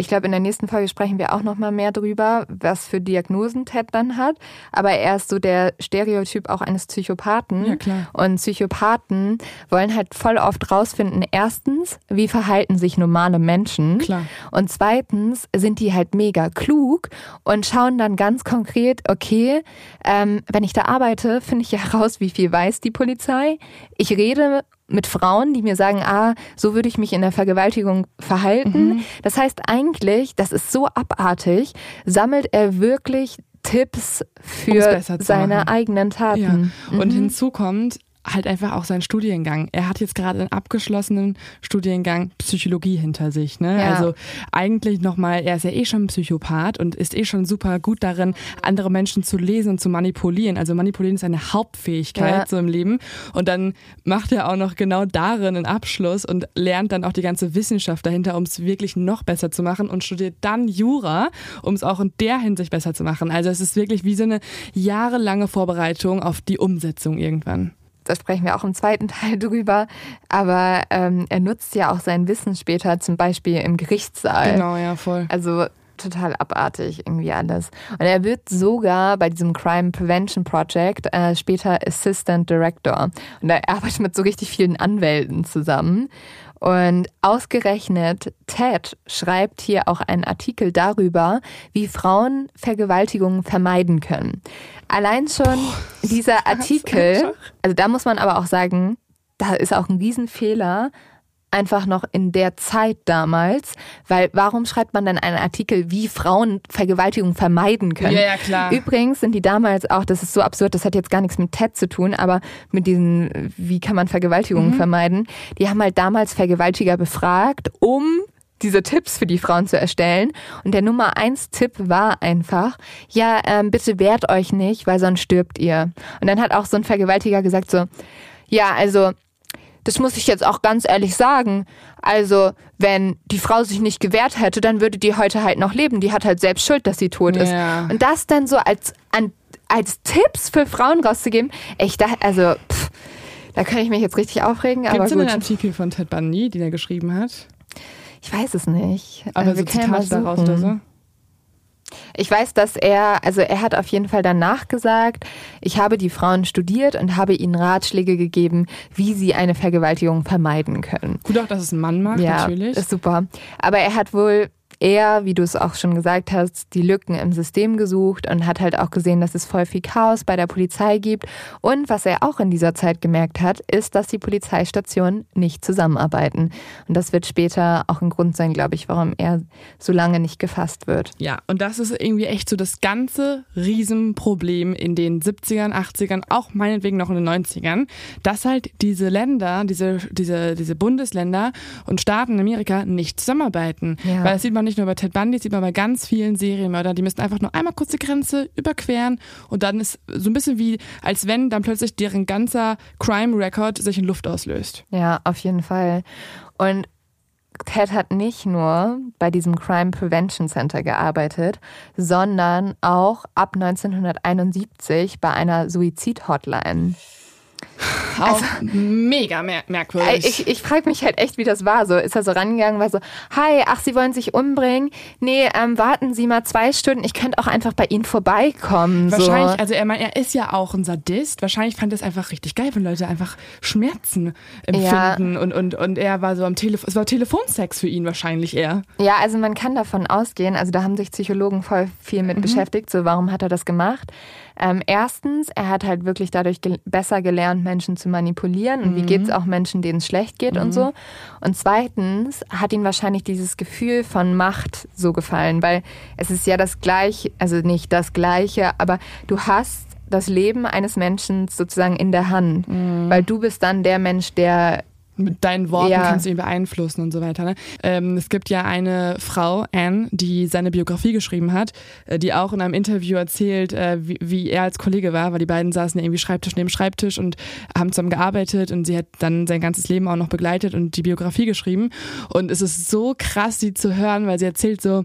Ich glaube, in der nächsten Folge sprechen wir auch nochmal mehr drüber, was für Diagnosen Ted dann hat. Aber er ist so der Stereotyp auch eines Psychopathen. Ja, klar. Und Psychopathen wollen halt voll oft rausfinden, erstens, wie verhalten sich normale Menschen? Klar. Und zweitens sind die halt mega klug und schauen dann ganz konkret, okay, ähm, wenn ich da arbeite, finde ich ja (laughs) heraus, wie viel weiß die Polizei. Ich rede mit Frauen, die mir sagen, ah, so würde ich mich in der Vergewaltigung verhalten. Mhm. Das heißt eigentlich, das ist so abartig, sammelt er wirklich Tipps für seine machen. eigenen Ja. Taten. Und Mhm. hinzu kommt halt einfach auch sein Studiengang. Er hat jetzt gerade einen abgeschlossenen Studiengang Psychologie hinter sich. Ne? Ja. Also eigentlich nochmal, er ist ja eh schon ein Psychopath und ist eh schon super gut darin, andere Menschen zu lesen und zu manipulieren. Also manipulieren ist eine Hauptfähigkeit Ja. so im Leben. Und dann macht er auch noch genau darin einen Abschluss und lernt dann auch die ganze Wissenschaft dahinter, um es wirklich noch besser zu machen und studiert dann Jura, um es auch in der Hinsicht besser zu machen. Also es ist wirklich wie so eine jahrelange Vorbereitung auf die Umsetzung irgendwann. Da sprechen wir auch im zweiten (laughs) Teil drüber, aber ähm, er nutzt ja auch sein Wissen später, zum Beispiel im Gerichtssaal. Genau, ja, voll. Also total abartig irgendwie alles. Und er wird sogar bei diesem Crime Prevention Project äh, später Assistant Director. Und er arbeitet mit so richtig vielen Anwälten zusammen. Und ausgerechnet Ted schreibt hier auch einen Artikel darüber, wie Frauen Vergewaltigungen vermeiden können. Allein schon dieser Artikel, also da muss man aber auch sagen, da ist auch ein Riesenfehler, einfach noch in der Zeit damals, weil warum schreibt man dann einen Artikel, wie Frauen Vergewaltigung vermeiden können? Ja, ja, klar. Übrigens sind die damals auch, das ist so absurd, das hat jetzt gar nichts mit TED zu tun, aber mit diesen, wie kann man Vergewaltigungen vermeiden, die haben halt damals Vergewaltiger befragt, um diese Tipps für die Frauen zu erstellen. Und der Nummer eins Tipp war einfach, ja, ähm, bitte wehrt euch nicht, weil sonst stirbt ihr. Und dann hat auch so ein Vergewaltiger gesagt so, ja, also das muss ich jetzt auch ganz ehrlich sagen. Also, wenn die Frau sich nicht gewehrt hätte, dann würde die heute halt noch leben. Die hat halt selbst Schuld, dass sie tot ist. Ja. Und das dann so als, an, als Tipps für Frauen rauszugeben, ich dachte, also, pff, da kann ich mich jetzt richtig aufregen, Gibt es einen. Artikel von Ted Bundy, den er geschrieben hat? Ich weiß es nicht. Aber Äh, so wir mal Zitate daraus oder so? Ich weiß, dass er, also er hat auf jeden Fall danach gesagt, ich habe die Frauen studiert und habe ihnen Ratschläge gegeben, wie sie eine Vergewaltigung vermeiden können. Gut auch, dass es ein Mann macht, ja, natürlich. ist super. Aber er hat wohl eher, wie du es auch schon gesagt hast, die Lücken im System gesucht und hat halt auch gesehen, dass es voll viel Chaos bei der Polizei gibt. Und was er auch in dieser Zeit gemerkt hat, ist, dass die Polizeistationen nicht zusammenarbeiten. Und das wird später auch ein Grund sein, glaube ich, warum er so lange nicht gefasst wird. Ja, und das ist irgendwie echt so das ganze Riesenproblem in den 70ern, 80ern, auch meinetwegen noch in den 90ern, dass halt diese Länder, diese, diese, diese Bundesländer und Staaten in Amerika nicht zusammenarbeiten. Ja. Weil das sieht man nicht nur bei Ted Bundy, sieht man bei ganz vielen Serienmördern. Die müssen einfach nur einmal kurz die Grenze überqueren und dann ist so ein bisschen wie, als wenn dann plötzlich deren ganzer Crime-Record sich in Luft auslöst. Ja, auf jeden Fall. Und Ted hat nicht nur bei diesem Crime Prevention Center gearbeitet, sondern auch ab 1971 bei einer Suizid-Hotline. Auch mega mer merkwürdig. Ich, ich frage mich halt echt, wie das war. So ist er so rangegangen, war so, hi, ach, Sie wollen sich umbringen? Nee, ähm, warten Sie mal zwei Stunden, ich könnte auch einfach bei Ihnen vorbeikommen. Wahrscheinlich, so. also er, er ist ja auch ein Sadist. Wahrscheinlich fand er es einfach richtig geil, wenn Leute einfach Schmerzen empfinden. Und, und, und er war so am Telefon. Es war Telefonsex für ihn wahrscheinlich eher. Ja, also man kann davon ausgehen, also da haben sich Psychologen voll viel mit beschäftigt, so warum hat er das gemacht? Ähm, erstens, er hat halt wirklich dadurch gel besser gelernt, Menschen zu manipulieren und wie geht es auch Menschen, denen es schlecht geht und so. Und zweitens hat ihm wahrscheinlich dieses Gefühl von Macht so gefallen, weil es ist ja das gleiche, also nicht das gleiche, aber du hast das Leben eines Menschen sozusagen in der Hand, weil du bist dann der Mensch, der Mit deinen Worten Ja. kannst du ihn beeinflussen und so weiter. Ne? Ähm, es gibt ja eine Frau, Anne, die seine Biografie geschrieben hat, äh, die auch in einem Interview erzählt, äh, wie, wie er als Kollege war, weil die beiden saßen ja irgendwie Schreibtisch neben Schreibtisch und haben zusammen gearbeitet und sie hat dann sein ganzes Leben auch noch begleitet und die Biografie geschrieben. Und es ist so krass, sie zu hören, weil sie erzählt so,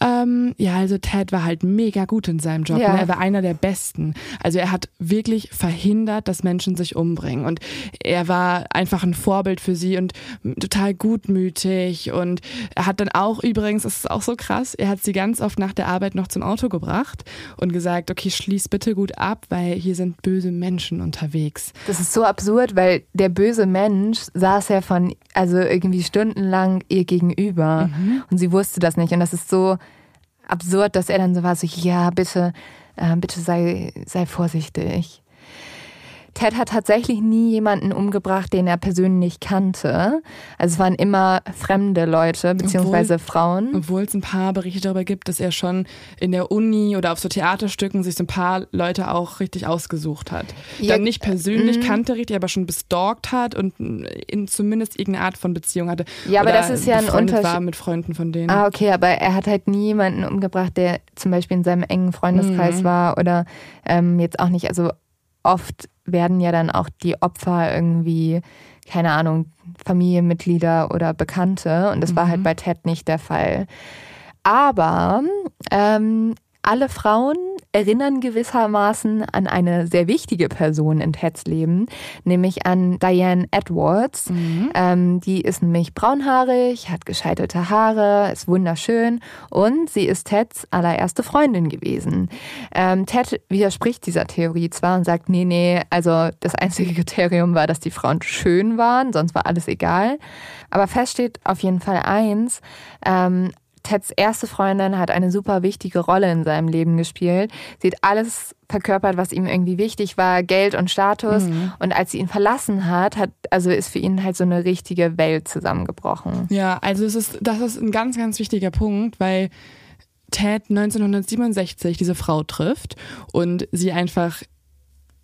ähm, ja, also Ted war halt mega gut in seinem Job. Ja. Ne? Er war einer der Besten. Also er hat wirklich verhindert, dass Menschen sich umbringen. Und er war einfach ein Vorbild Vorbild für sie und total gutmütig. Und er hat dann auch übrigens, das ist auch so krass, er hat sie ganz oft nach der Arbeit noch zum Auto gebracht und gesagt, okay, schließ bitte gut ab, weil hier sind böse Menschen unterwegs. Das ist so absurd, weil der böse Mensch saß ja von, also irgendwie stundenlang ihr gegenüber mhm. und sie wusste das nicht. Und das ist so absurd, dass er dann so war, so, ja, bitte, äh, bitte sei, sei vorsichtig. Ted hat tatsächlich nie jemanden umgebracht, den er persönlich kannte. Also es waren immer fremde Leute, beziehungsweise obwohl, Frauen. Obwohl es ein paar Berichte darüber gibt, dass er schon in der Uni oder auf so Theaterstücken sich so ein paar Leute auch richtig ausgesucht hat. Ja, Dann nicht persönlich äh, kannte richtig, aber schon bestalkt hat und in zumindest irgendeine Art von Beziehung hatte. Ja, aber das ist ja ein Unterschied. war mit Freunden von denen. Ah, okay, aber er hat halt nie jemanden umgebracht, der zum Beispiel in seinem engen Freundeskreis mhm. war oder ähm, jetzt auch nicht, also oft werden ja dann auch die Opfer irgendwie, keine Ahnung, Familienmitglieder oder Bekannte. Und das mhm. war halt mhm. bei Ted nicht der Fall. Aber ähm, alle Frauen erinnern gewissermaßen an eine sehr wichtige Person in Teds Leben, nämlich an Diane Edwards. Mhm. Ähm, die ist nämlich braunhaarig, hat gescheitelte Haare, ist wunderschön und sie ist Teds allererste Freundin gewesen. Ähm, Ted widerspricht dieser Theorie zwar und sagt, nee, nee, also das einzige (laughs) Kriterium war, dass die Frauen schön waren, sonst war alles egal. Aber fest steht auf jeden Fall eins, ähm, Teds erste Freundin hat eine super wichtige Rolle in seinem Leben gespielt. Sie hat alles verkörpert, was ihm irgendwie wichtig war, Geld und Status. Mhm. Und als sie ihn verlassen hat, hat, also ist für ihn halt so eine richtige Welt zusammengebrochen. Ja, also es ist, das ist ein ganz, ganz wichtiger Punkt, weil Ted 1967 diese Frau trifft und sie einfach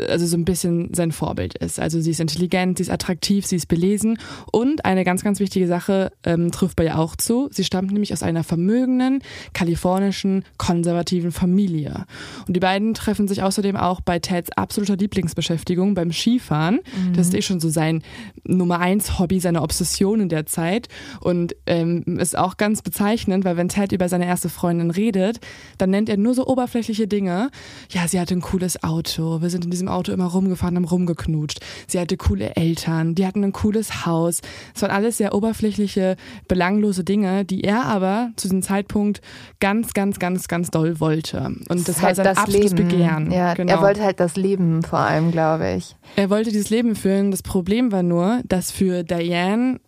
also so ein bisschen sein Vorbild ist. Also sie ist intelligent, sie ist attraktiv, sie ist belesen und eine ganz, ganz wichtige Sache ähm, trifft bei ihr auch zu. Sie stammt nämlich aus einer vermögenden, kalifornischen, konservativen Familie. Und die beiden treffen sich außerdem auch bei Teds absoluter Lieblingsbeschäftigung beim Skifahren. Mhm. Das ist eh schon so sein Nummer eins Hobby, seine Obsession in der Zeit und ähm, ist auch ganz bezeichnend, weil wenn Ted über seine erste Freundin redet, dann nennt er nur so oberflächliche Dinge. Ja, sie hatte ein cooles Auto, wir sind in diesem Auto immer rumgefahren, haben rumgeknutscht. Sie hatte coole Eltern, die hatten ein cooles Haus. Es waren alles sehr oberflächliche, belanglose Dinge, die er aber zu diesem Zeitpunkt ganz, ganz, ganz, ganz doll wollte. Und das, das war halt sein das absolutes Leben. Begehren. Ja, genau. Er wollte halt das Leben vor allem, glaube ich. Er wollte dieses Leben führen. Das Problem war nur, dass für Diane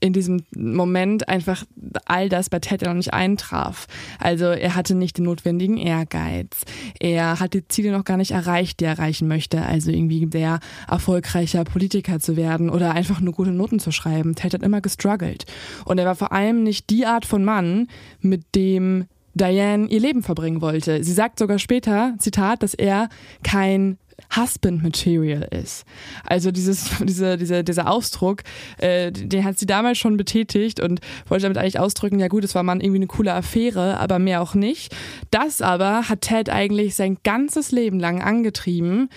in diesem Moment einfach all das bei Ted noch nicht eintraf. Also er hatte nicht den notwendigen Ehrgeiz. Er hat die Ziele noch gar nicht erreicht, die er erreichen möchte. Also irgendwie der erfolgreicher Politiker zu werden oder einfach nur gute Noten zu schreiben. Ted hat immer gestruggelt. Und er war vor allem nicht die Art von Mann, mit dem Diane ihr Leben verbringen wollte. Sie sagt sogar später, Zitat, dass er kein Husband Material ist. Also dieses, (laughs) diese, diese, dieser Ausdruck, äh, den hat sie damals schon betätigt und wollte damit eigentlich ausdrücken, ja gut, es war mal irgendwie eine coole Affäre, aber mehr auch nicht. Das aber hat Ted eigentlich sein ganzes Leben lang angetrieben,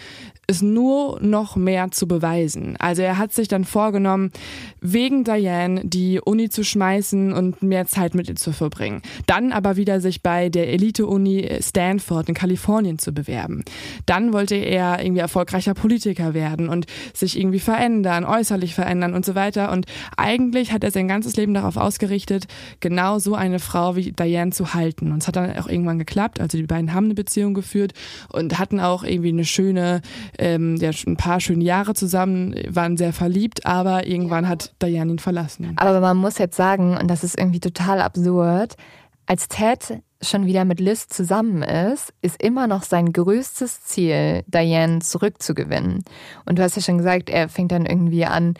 es nur noch mehr zu beweisen. Also er hat sich dann vorgenommen, wegen Diane die Uni zu schmeißen und mehr Zeit mit ihr zu verbringen. Dann aber wieder sich bei der Elite-Uni Stanford in Kalifornien zu bewerben. Dann wollte er irgendwie erfolgreicher Politiker werden und sich irgendwie verändern, äußerlich verändern und so weiter. Und eigentlich hat er sein ganzes Leben darauf ausgerichtet, genau so eine Frau wie Diane zu halten. Und es hat dann auch irgendwann geklappt. Also die beiden haben eine Beziehung geführt und hatten auch irgendwie eine schöne ähm, ja, ein paar schöne Jahre zusammen, waren sehr verliebt, aber irgendwann hat Diane ihn verlassen. Aber man muss jetzt sagen, und das ist irgendwie total absurd, als Ted schon wieder mit Liz zusammen ist, ist immer noch sein größtes Ziel, Diane zurückzugewinnen. Und du hast ja schon gesagt, er fängt dann irgendwie an,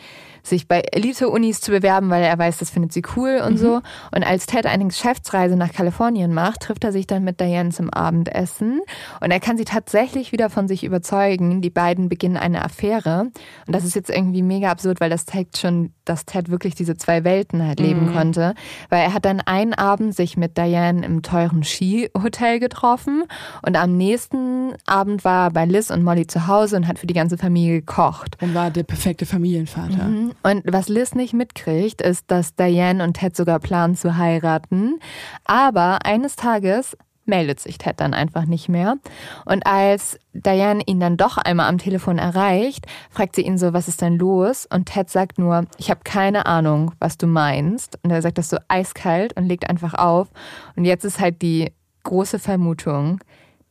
sich bei Elite-Unis zu bewerben, weil er weiß, das findet sie cool und mhm. so. Und als Ted eine Geschäftsreise nach Kalifornien macht, trifft er sich dann mit Diane zum Abendessen. Und er kann sie tatsächlich wieder von sich überzeugen. Die beiden beginnen eine Affäre. Und das ist jetzt irgendwie mega absurd, weil das zeigt schon, dass Ted wirklich diese zwei Welten halt leben mhm. konnte. Weil er hat dann einen Abend sich mit Diane im teuren Skihotel getroffen. Und am nächsten Abend war er bei Liz und Molly zu Hause und hat für die ganze Familie gekocht. Und war der perfekte Familienvater. Mhm. Und was Liz nicht mitkriegt, ist, dass Diane und Ted sogar planen zu heiraten. Aber eines Tages meldet sich Ted dann einfach nicht mehr. Und als Diane ihn dann doch einmal am Telefon erreicht, fragt sie ihn so, was ist denn los? Und Ted sagt nur, ich habe keine Ahnung, was du meinst. Und er sagt das so eiskalt und legt einfach auf. Und jetzt ist halt die große Vermutung,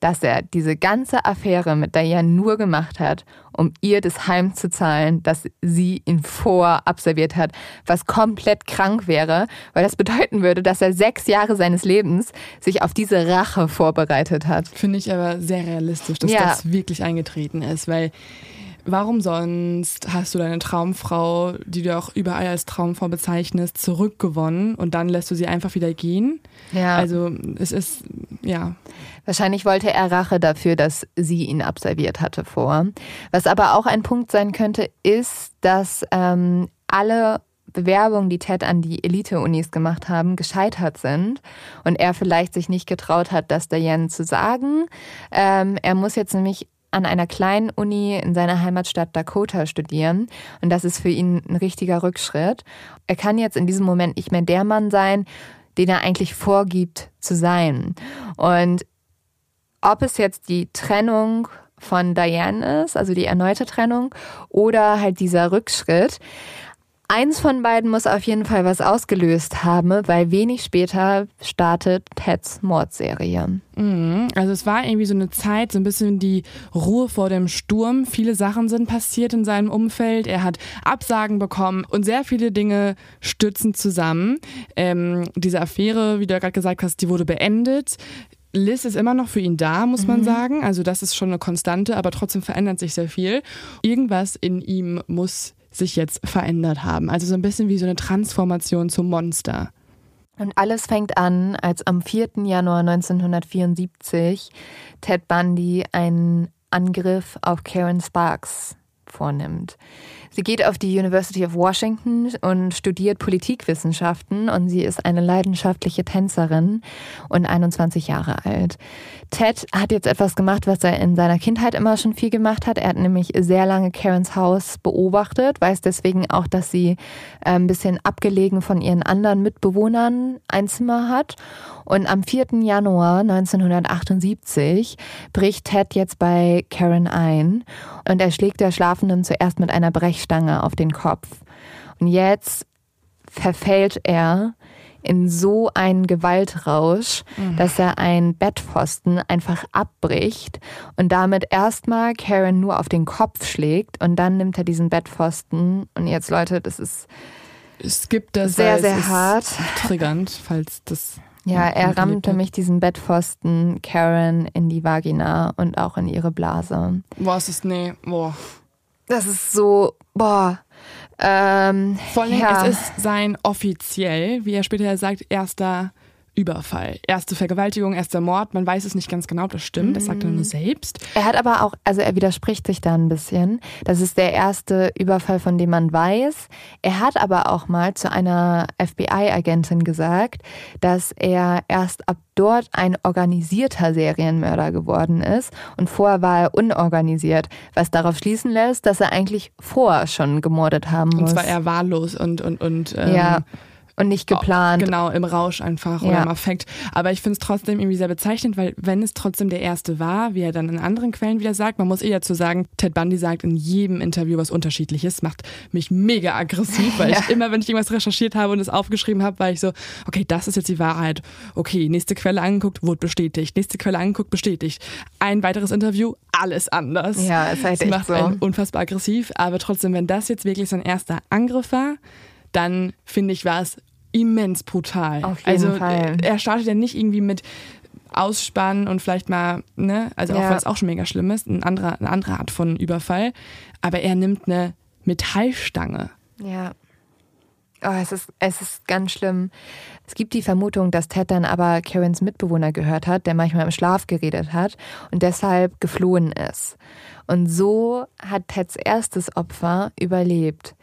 dass er diese ganze Affäre mit Diane nur gemacht hat, um ihr das Heim zu zahlen, dass sie ihn vorabserviert hat, was komplett krank wäre, weil das bedeuten würde, dass er sechs Jahre seines Lebens sich auf diese Rache vorbereitet hat. Finde ich aber sehr realistisch, dass ja. das wirklich eingetreten ist, weil Warum sonst hast du deine Traumfrau, die du auch überall als Traumfrau bezeichnest, zurückgewonnen und dann lässt du sie einfach wieder gehen? Ja. Also es ist, ja. Wahrscheinlich wollte er Rache dafür, dass sie ihn absolviert hatte vor. Was aber auch ein Punkt sein könnte, ist, dass ähm, alle Bewerbungen, die Ted an die Elite-Unis gemacht haben, gescheitert sind und er vielleicht sich nicht getraut hat, das Diane zu sagen. Ähm, er muss jetzt nämlich an einer kleinen Uni in seiner Heimatstadt Dakota studieren. Und das ist für ihn ein richtiger Rückschritt. Er kann jetzt in diesem Moment nicht mehr der Mann sein, den er eigentlich vorgibt zu sein. Und ob es jetzt die Trennung von Diane ist, also die erneute Trennung, oder halt dieser Rückschritt, Eins von beiden muss auf jeden Fall was ausgelöst haben, weil wenig später startet Teds Mordserie. Mhm. Also es war irgendwie so eine Zeit, so ein bisschen die Ruhe vor dem Sturm. Viele Sachen sind passiert in seinem Umfeld. Er hat Absagen bekommen und sehr viele Dinge stützen zusammen. Ähm, diese Affäre, wie du ja gerade gesagt hast, die wurde beendet. Liz ist immer noch für ihn da, muss man mhm. sagen. Also das ist schon eine Konstante, aber trotzdem verändert sich sehr viel. Irgendwas in ihm muss sich jetzt verändert haben. Also so ein bisschen wie so eine Transformation zum Monster. Und alles fängt an, als am 4. Januar 1974 Ted Bundy einen Angriff auf Karen Sparks vornimmt. Sie geht auf die University of Washington und studiert Politikwissenschaften und sie ist eine leidenschaftliche Tänzerin und 21 Jahre alt. Ted hat jetzt etwas gemacht, was er in seiner Kindheit immer schon viel gemacht hat. Er hat nämlich sehr lange Karens Haus beobachtet, weiß deswegen auch, dass sie äh, ein bisschen abgelegen von ihren anderen Mitbewohnern ein Zimmer hat. Und am 4. Januar 1978 bricht Ted jetzt bei Karen ein und er schlägt der Schlafenden zuerst mit einer Brechstange auf den Kopf. Und jetzt verfällt er in so einen Gewaltrausch, mhm. dass er einen Bettpfosten einfach abbricht und damit erstmal Karen nur auf den Kopf schlägt und dann nimmt er diesen Bettpfosten und jetzt Leute, das ist es gibt das sehr sehr hart, triggernd, falls das ja, er rammt nämlich diesen Bettpfosten Karen in die Vagina und auch in ihre Blase. Boah, es ist, nee, boah. Das ist so, boah. Ähm, Vor allem, ja. es ist sein offiziell, wie er später sagt, erster Überfall. Erste Vergewaltigung, erster Mord. Man weiß es nicht ganz genau, das stimmt. Das sagt er nur mhm. selbst. Er hat aber auch, also er widerspricht sich da ein bisschen. Das ist der erste Überfall, von dem man weiß. Er hat aber auch mal zu einer FBI-Agentin gesagt, dass er erst ab dort ein organisierter Serienmörder geworden ist und vorher war er unorganisiert, was darauf schließen lässt, dass er eigentlich vorher schon gemordet haben muss. Und zwar eher wahllos und und und ähm, ja und nicht geplant. Genau, im Rausch einfach ja. oder im Affekt. Aber ich finde es trotzdem irgendwie sehr bezeichnend, weil wenn es trotzdem der erste war, wie er dann in anderen Quellen wieder sagt, man muss eh dazu sagen, Ted Bundy sagt in jedem Interview was unterschiedliches, macht mich mega aggressiv, weil (laughs) ja. ich immer, wenn ich irgendwas recherchiert habe und es aufgeschrieben habe, war ich so, okay, das ist jetzt die Wahrheit. Okay, nächste Quelle angeguckt, wurde bestätigt. Nächste Quelle angeguckt, bestätigt. Ein weiteres Interview, alles anders. Ja, es halt das macht so. unfassbar aggressiv. Aber trotzdem, wenn das jetzt wirklich sein erster Angriff war, dann finde ich, war es immens brutal. Auf jeden also Fall. er startet ja nicht irgendwie mit Ausspannen und vielleicht mal, ne, also auch ja. weil es auch schon mega schlimm ist, ein anderer, eine andere Art von Überfall. Aber er nimmt eine Metallstange. Ja. Oh, es ist, es ist ganz schlimm. Es gibt die Vermutung, dass Ted dann aber Karens Mitbewohner gehört hat, der manchmal im Schlaf geredet hat und deshalb geflohen ist. Und so hat Teds erstes Opfer überlebt.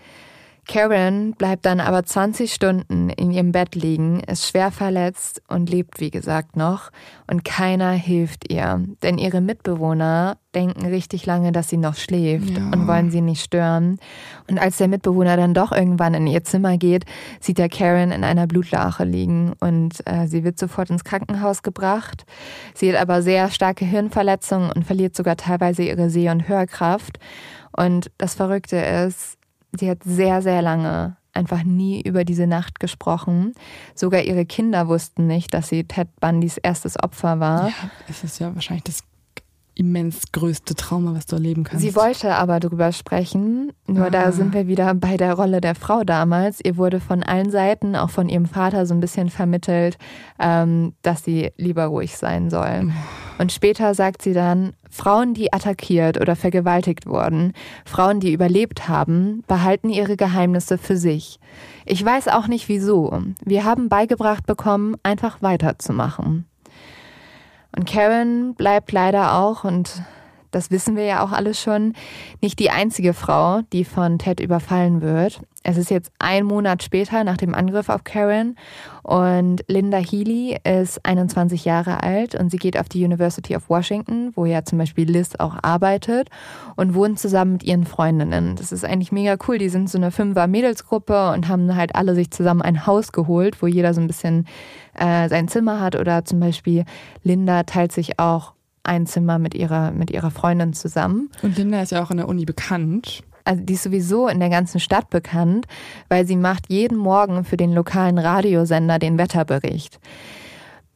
Karen bleibt dann aber 20 Stunden in ihrem Bett liegen, ist schwer verletzt und lebt, wie gesagt, noch. Und keiner hilft ihr. Denn ihre Mitbewohner denken richtig lange, dass sie noch schläft ja. und wollen sie nicht stören. Und als der Mitbewohner dann doch irgendwann in ihr Zimmer geht, sieht er Karen in einer Blutlache liegen und äh, sie wird sofort ins Krankenhaus gebracht. Sie hat aber sehr starke Hirnverletzungen und verliert sogar teilweise ihre Seh- und Hörkraft. Und das Verrückte ist, Sie hat sehr, sehr lange einfach nie über diese Nacht gesprochen. Sogar ihre Kinder wussten nicht, dass sie Ted Bundys erstes Opfer war. Ja, es ist ja wahrscheinlich das immens größte Trauma, was du erleben kannst. Sie wollte aber darüber sprechen, nur ah. da sind wir wieder bei der Rolle der Frau damals. Ihr wurde von allen Seiten, auch von ihrem Vater, so ein bisschen vermittelt, ähm, dass sie lieber ruhig sein soll. Oh. Und später sagt sie dann, Frauen, die attackiert oder vergewaltigt wurden, Frauen, die überlebt haben, behalten ihre Geheimnisse für sich. Ich weiß auch nicht wieso. Wir haben beigebracht bekommen, einfach weiterzumachen. Und Karen bleibt leider auch, und das wissen wir ja auch alle schon, nicht die einzige Frau, die von Ted überfallen wird. Es ist jetzt ein Monat später nach dem Angriff auf Karen und Linda Healy ist 21 Jahre alt und sie geht auf die University of Washington, wo ja zum Beispiel Liz auch arbeitet und wohnt zusammen mit ihren Freundinnen. Das ist eigentlich mega cool. Die sind so eine Fünfer-Mädelsgruppe und haben halt alle sich zusammen ein Haus geholt, wo jeder so ein bisschen äh, sein Zimmer hat oder zum Beispiel Linda teilt sich auch ein Zimmer mit ihrer, mit ihrer Freundin zusammen. Und Linda ist ja auch in der Uni bekannt. Also die ist sowieso in der ganzen Stadt bekannt, weil sie macht jeden Morgen für den lokalen Radiosender den Wetterbericht.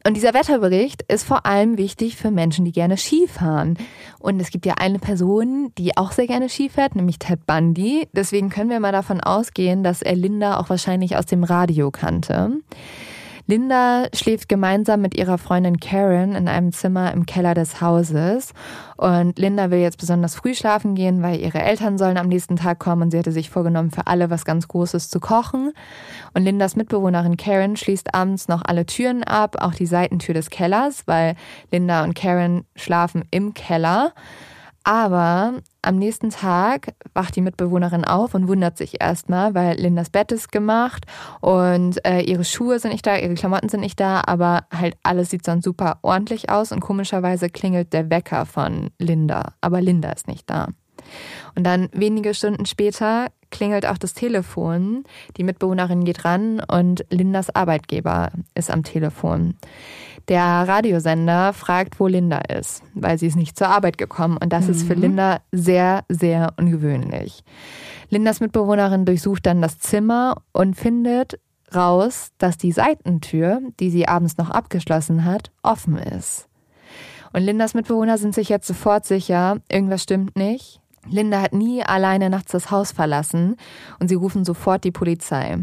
Und dieser Wetterbericht ist vor allem wichtig für Menschen, die gerne Ski fahren. Und es gibt ja eine Person, die auch sehr gerne Ski fährt, nämlich Ted Bundy. Deswegen können wir mal davon ausgehen, dass er Linda auch wahrscheinlich aus dem Radio kannte. Linda schläft gemeinsam mit ihrer Freundin Karen in einem Zimmer im Keller des Hauses. Und Linda will jetzt besonders früh schlafen gehen, weil ihre Eltern sollen am nächsten Tag kommen und sie hatte sich vorgenommen, für alle was ganz Großes zu kochen. Und Lindas Mitbewohnerin Karen schließt abends noch alle Türen ab, auch die Seitentür des Kellers, weil Linda und Karen schlafen im Keller. Aber am nächsten Tag wacht die Mitbewohnerin auf und wundert sich erstmal, weil Lindas Bett ist gemacht und äh, ihre Schuhe sind nicht da, ihre Klamotten sind nicht da, aber halt alles sieht sonst super ordentlich aus und komischerweise klingelt der Wecker von Linda, aber Linda ist nicht da. Und dann wenige Stunden später klingelt auch das Telefon. Die Mitbewohnerin geht ran und Lindas Arbeitgeber ist am Telefon. Der Radiosender fragt, wo Linda ist, weil sie ist nicht zur Arbeit gekommen. Und das mhm. ist für mhm. Linda sehr, sehr ungewöhnlich. Lindas Mitbewohnerin durchsucht dann das Zimmer und findet raus, dass die Seitentür, die sie abends noch abgeschlossen hat, offen ist. Und Lindas Mitbewohner sind sich jetzt sofort sicher, irgendwas stimmt nicht. Linda hat nie alleine nachts das Haus verlassen und sie rufen sofort die Polizei.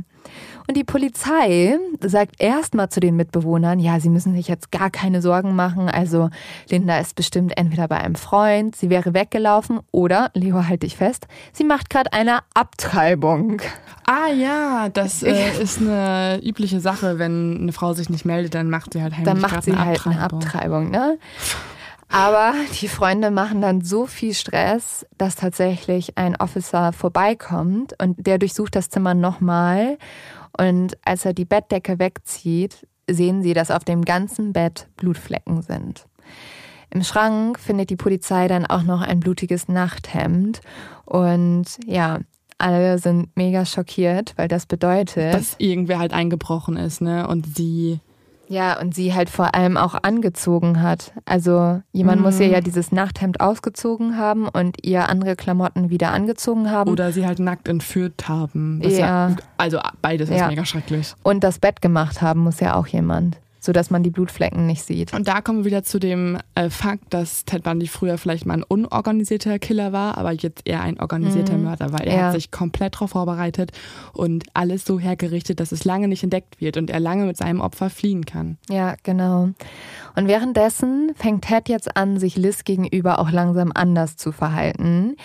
Und die Polizei sagt erstmal zu den Mitbewohnern, ja, sie müssen sich jetzt gar keine Sorgen machen. Also Linda ist bestimmt entweder bei einem Freund, sie wäre weggelaufen oder, Leo, halt dich fest, sie macht gerade eine Abtreibung. Ah ja, das äh, ist eine übliche Sache, wenn eine Frau sich nicht meldet, dann macht sie halt heimlich Dann macht sie eine halt eine Abtreibung, ne? Aber die Freunde machen dann so viel Stress, dass tatsächlich ein Officer vorbeikommt und der durchsucht das Zimmer nochmal. Und als er die Bettdecke wegzieht, sehen sie, dass auf dem ganzen Bett Blutflecken sind. Im Schrank findet die Polizei dann auch noch ein blutiges Nachthemd. Und ja, alle sind mega schockiert, weil das bedeutet. Dass irgendwer halt eingebrochen ist, ne? Und sie ja, und sie halt vor allem auch angezogen hat. Also jemand mhm. muss ihr ja dieses Nachthemd ausgezogen haben und ihr andere Klamotten wieder angezogen haben. Oder sie halt nackt entführt haben. Ja. ja. Also beides ja. ist mega schrecklich. Und das Bett gemacht haben muss ja auch jemand so dass man die Blutflecken nicht sieht. Und da kommen wir wieder zu dem äh, Fakt, dass Ted Bundy früher vielleicht mal ein unorganisierter Killer war, aber jetzt eher ein organisierter mhm. Mörder, weil er ja. hat sich komplett darauf vorbereitet und alles so hergerichtet, dass es lange nicht entdeckt wird und er lange mit seinem Opfer fliehen kann. Ja, genau. Und währenddessen fängt Ted jetzt an, sich Liz gegenüber auch langsam anders zu verhalten.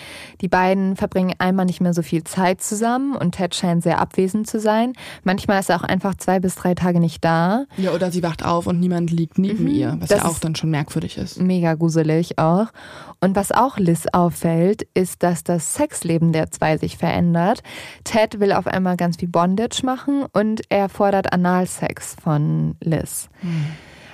Die beiden verbringen einmal nicht mehr so viel Zeit zusammen und Ted scheint sehr abwesend zu sein. Manchmal ist er auch einfach zwei bis drei Tage nicht da. Ja, oder sie wacht auf und niemand liegt neben Mhm, ihr, was ja auch dann schon merkwürdig ist. Mega gruselig auch. Und was auch Liz auffällt, ist, dass das Sexleben der zwei sich verändert. Ted will auf einmal ganz viel Bondage machen und er fordert Analsex von Liz.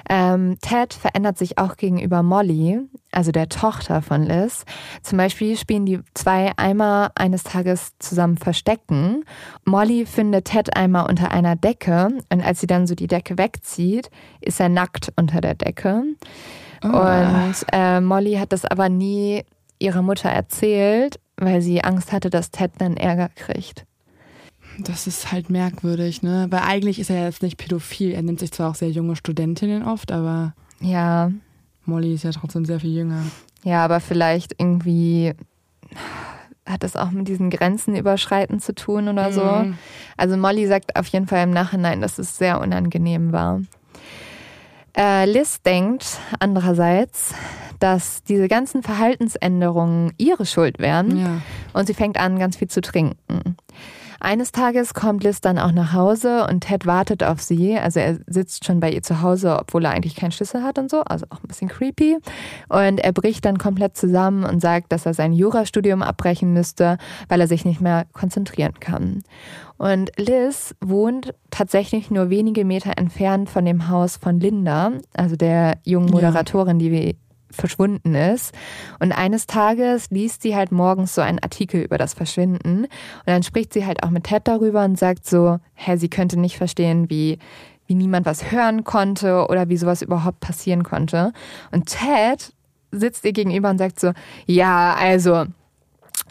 Ähm, Ted verändert sich auch gegenüber Molly, also der Tochter von Liz. Zum Beispiel spielen die zwei einmal eines Tages zusammen Verstecken. Molly findet Ted einmal unter einer Decke und als sie dann so die Decke wegzieht, ist er nackt unter der Decke. Und äh, Molly hat das aber nie ihrer Mutter erzählt, weil sie Angst hatte, dass Ted dann Ärger kriegt. Das ist halt merkwürdig, ne? Weil eigentlich ist er jetzt nicht pädophil. Er nimmt sich zwar auch sehr junge Studentinnen oft, aber Ja, Molly ist ja trotzdem sehr viel jünger. ja, aber vielleicht irgendwie hat das auch mit diesen Grenzen überschreiten zu tun oder so. Mhm. Also Molly sagt auf jeden Fall im Nachhinein, dass es sehr unangenehm war. Äh, Liz denkt andererseits, dass diese ganzen Verhaltensänderungen ihre Schuld wären. Ja. und sie fängt an, ganz viel zu trinken. Eines Tages kommt Liz dann auch nach Hause und Ted wartet auf sie. Also er sitzt schon bei ihr zu Hause, obwohl er eigentlich keinen Schlüssel hat und so. Also auch ein bisschen creepy. Und er bricht dann komplett zusammen und sagt, dass er sein Jurastudium abbrechen müsste, weil er sich nicht mehr konzentrieren kann. Und Liz wohnt tatsächlich nur wenige Meter entfernt von dem Haus von Linda, also der jungen. Moderatorin, die wir verschwunden ist. Und eines Tages liest sie halt morgens so einen Artikel über das Verschwinden. Und dann spricht sie halt auch mit Ted darüber und sagt so, hä, sie könnte nicht verstehen, wie, wie niemand was hören konnte oder wie sowas überhaupt passieren konnte. Und Ted sitzt ihr gegenüber und sagt so, ja, also,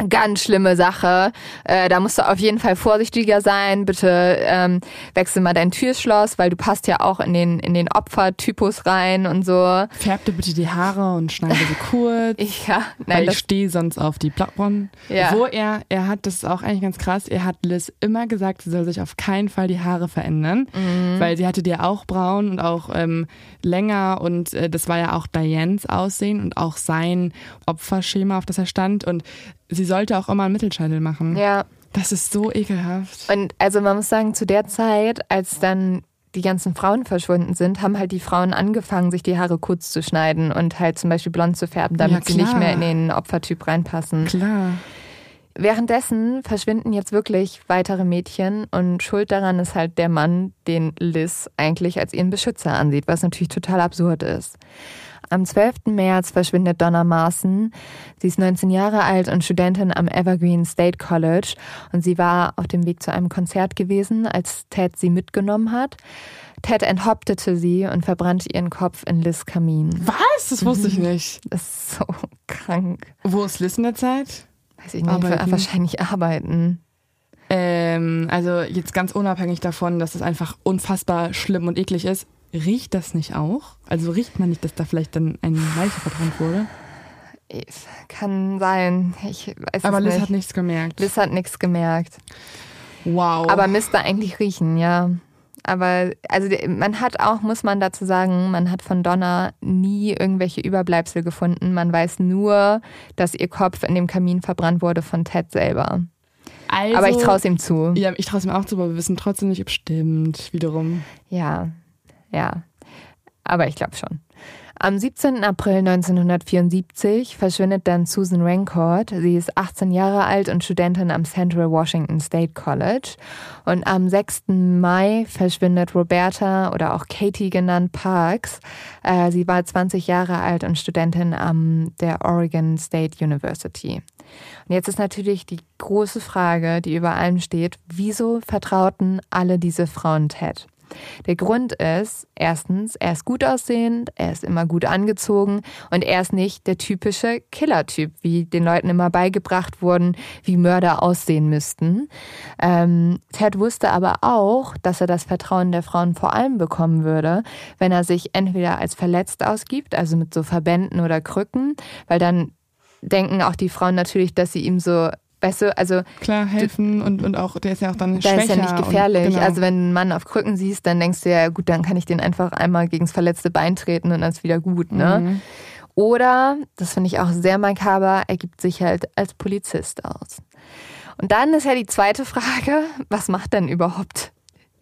Ganz schlimme Sache. Äh, da musst du auf jeden Fall vorsichtiger sein. Bitte ähm, wechsel mal dein Türschloss, weil du passt ja auch in den, in den Opfertypus rein und so. Färb dir bitte die Haare und schneide sie kurz. (laughs) Ja, weil nein, ich das, stehe sonst auf die Plattform. Ja. Wo er, er hat, das ist auch eigentlich ganz krass, er hat Liz immer gesagt, sie soll sich auf keinen Fall die Haare verändern, Mhm. weil sie hatte die ja auch braun und auch ähm, länger und äh, das war ja auch Dianes Aussehen und auch sein Opferschema, auf das er stand und sie sollte auch immer einen Mittelscheitel machen. ja. Das ist so ekelhaft. Und also man muss sagen, zu der Zeit, als dann die ganzen Frauen verschwunden sind, haben halt die Frauen angefangen, sich die Haare kurz zu schneiden und halt zum Beispiel blond zu färben, damit Ja, sie nicht mehr in den Opfertyp reinpassen. Klar. Währenddessen verschwinden jetzt wirklich weitere Mädchen und schuld daran ist halt der Mann, den Liz eigentlich als ihren Beschützer ansieht, was natürlich total absurd ist. Am 12. März verschwindet Donna Marson. Sie ist 19 Jahre alt und Studentin am Evergreen State College und sie war auf dem Weg zu einem Konzert gewesen, als Ted sie mitgenommen hat. Ted enthauptete sie und verbrannte ihren Kopf in Liz Kamin. Was? Das wusste ich nicht. Das ist so (laughs) krank. Wo ist Liz in der Zeit? Weiß ich nicht, Arbeiten. wahrscheinlich arbeiten. Ähm, also jetzt ganz unabhängig davon, dass es einfach unfassbar schlimm und eklig ist, riecht das nicht auch? Also riecht man nicht, dass da vielleicht dann eine Leiche verbrannt wurde? Kann sein. Ich weiß Aber Liz nicht. hat nichts gemerkt. Liz hat nichts gemerkt. Wow. Aber müsste eigentlich riechen, ja. Aber also man hat auch, muss man dazu sagen, man hat von Donna nie irgendwelche Überbleibsel gefunden. Man weiß nur, dass ihr Kopf in dem Kamin verbrannt wurde von Ted selber. also, Aber ich traue es ihm zu. Ja, ich traue es mir auch zu, aber wir wissen trotzdem nicht, ob es stimmt. Wiederum. Ja, ja. Aber ich glaube schon. Am 17. April 1974 verschwindet dann Susan Rancourt. Sie ist 18 Jahre alt und Studentin am Central Washington State College. Und am 6. Mai verschwindet Roberta oder auch Katie genannt Parks. Äh, sie war 20 Jahre alt und Studentin am der Oregon State University. Und jetzt ist natürlich die große Frage, die über allem steht, wieso vertrauten alle diese Frauen Ted? Der Grund ist, erstens, er ist gut aussehend, er ist immer gut angezogen und er ist nicht der typische Killer-Typ, wie den Leuten immer beigebracht wurden, wie Mörder aussehen müssten. Ähm, Ted wusste aber auch, dass er das Vertrauen der Frauen vor allem bekommen würde, wenn er sich entweder als verletzt ausgibt, also mit so Verbänden oder Krücken, weil dann denken auch die Frauen natürlich, dass sie ihm so, weißt du, also Klar, helfen und, und auch, der ist ja auch dann da schwächer. ist ja nicht gefährlich. Und, genau. Also wenn du einen Mann auf Krücken siehst, dann denkst du ja, gut, dann kann ich den einfach einmal gegen das verletzte Bein treten und dann ist wieder gut, ne? Mhm. Oder, das finde ich auch sehr makaber, er gibt sich halt als Polizist aus. Und dann ist ja die zweite Frage, was macht denn überhaupt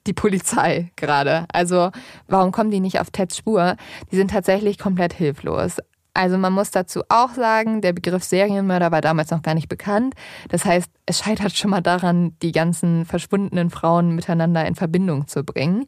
die Polizei gerade. Also warum kommen die nicht auf Teds Spur? Die sind tatsächlich komplett hilflos. Also man muss dazu auch sagen, der Begriff Serienmörder war damals noch gar nicht bekannt. Das heißt, es scheitert schon mal daran, die ganzen verschwundenen Frauen miteinander in Verbindung zu bringen.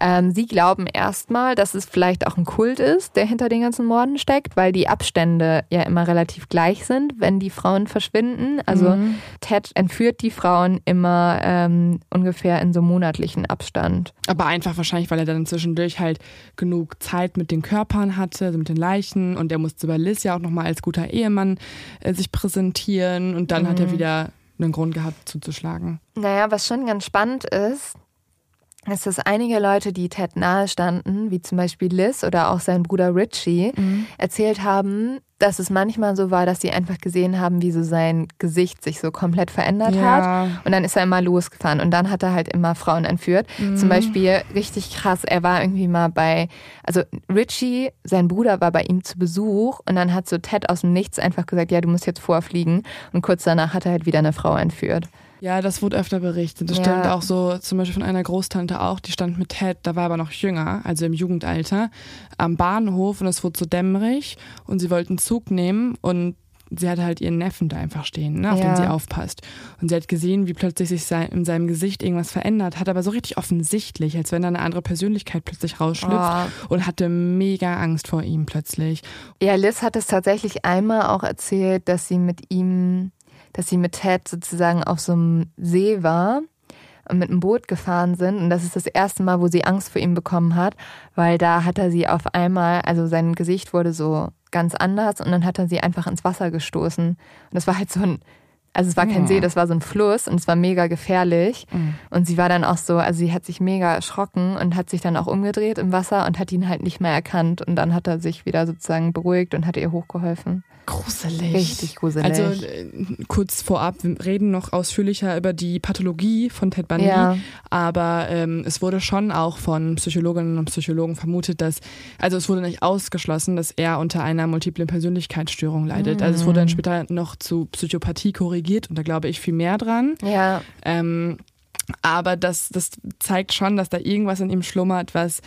Ähm, sie glauben erstmal, dass es vielleicht auch ein Kult ist, der hinter den ganzen Morden steckt, weil die Abstände ja immer relativ gleich sind, wenn die Frauen verschwinden. Also mhm. Ted entführt die Frauen immer ähm, ungefähr in so monatlichen Abstand. Aber einfach wahrscheinlich, weil er dann zwischendurch halt genug Zeit mit den Körpern hatte, also mit den Leichen und er musste bei Liz ja auch nochmal als guter Ehemann äh, sich präsentieren und dann mhm. hat er mhm. wieder einen Grund gehabt zuzuschlagen. Naja, was schon ganz spannend ist, ist, dass einige Leute, die Ted nahestanden, wie zum Beispiel Liz oder auch sein Bruder Richie, mhm. erzählt haben, dass es manchmal so war, dass sie einfach gesehen haben, wie so sein Gesicht sich so komplett verändert ja. hat. Und dann ist er immer losgefahren und dann hat er halt immer Frauen entführt. Mhm. Zum Beispiel richtig krass, er war irgendwie mal bei, also Richie, sein Bruder war bei ihm zu Besuch und dann hat so Ted aus dem Nichts einfach gesagt, ja, du musst jetzt vorfliegen. Und kurz danach hat er halt wieder eine Frau entführt. Ja, das wurde öfter berichtet. Das ja. stimmt auch so, zum Beispiel von einer Großtante auch, die stand mit Ted, da war aber noch jünger, also im Jugendalter, am Bahnhof und es wurde so dämmerig und sie wollten Zug nehmen und sie hatte halt ihren Neffen da einfach stehen, ne, auf ja. den sie aufpasst. Und sie hat gesehen, wie plötzlich sich sein, in seinem Gesicht irgendwas verändert hat, aber so richtig offensichtlich, als wenn da eine andere Persönlichkeit plötzlich rausschlüpft oh. und hatte mega Angst vor ihm plötzlich. Ja, Liz hat es tatsächlich einmal auch erzählt, dass sie mit ihm dass sie mit Ted sozusagen auf so einem See war und mit einem Boot gefahren sind. Und das ist das erste Mal, wo sie Angst vor ihm bekommen hat, weil da hat er sie auf einmal, also sein Gesicht wurde so ganz anders und dann hat er sie einfach ins Wasser gestoßen. Und das war halt so ein, also es war kein ja. See, das war so ein Fluss und es war mega gefährlich. Mhm. Und sie war dann auch so, also sie hat sich mega erschrocken und hat sich dann auch umgedreht im Wasser und hat ihn halt nicht mehr erkannt. Und dann hat er sich wieder sozusagen beruhigt und hat ihr hochgeholfen. Gruselig. Richtig gruselig. Also äh, kurz vorab, wir reden noch ausführlicher über die Pathologie von Ted Bundy, ja. aber ähm, es wurde schon auch von Psychologinnen und Psychologen vermutet, dass, also es wurde nicht ausgeschlossen, dass er unter einer multiplen Persönlichkeitsstörung leidet. Mhm. Also es wurde dann später noch zu Psychopathie korrigiert und da glaube ich viel mehr dran. Ja. Ähm, aber das, das zeigt schon, dass da irgendwas in ihm schlummert, was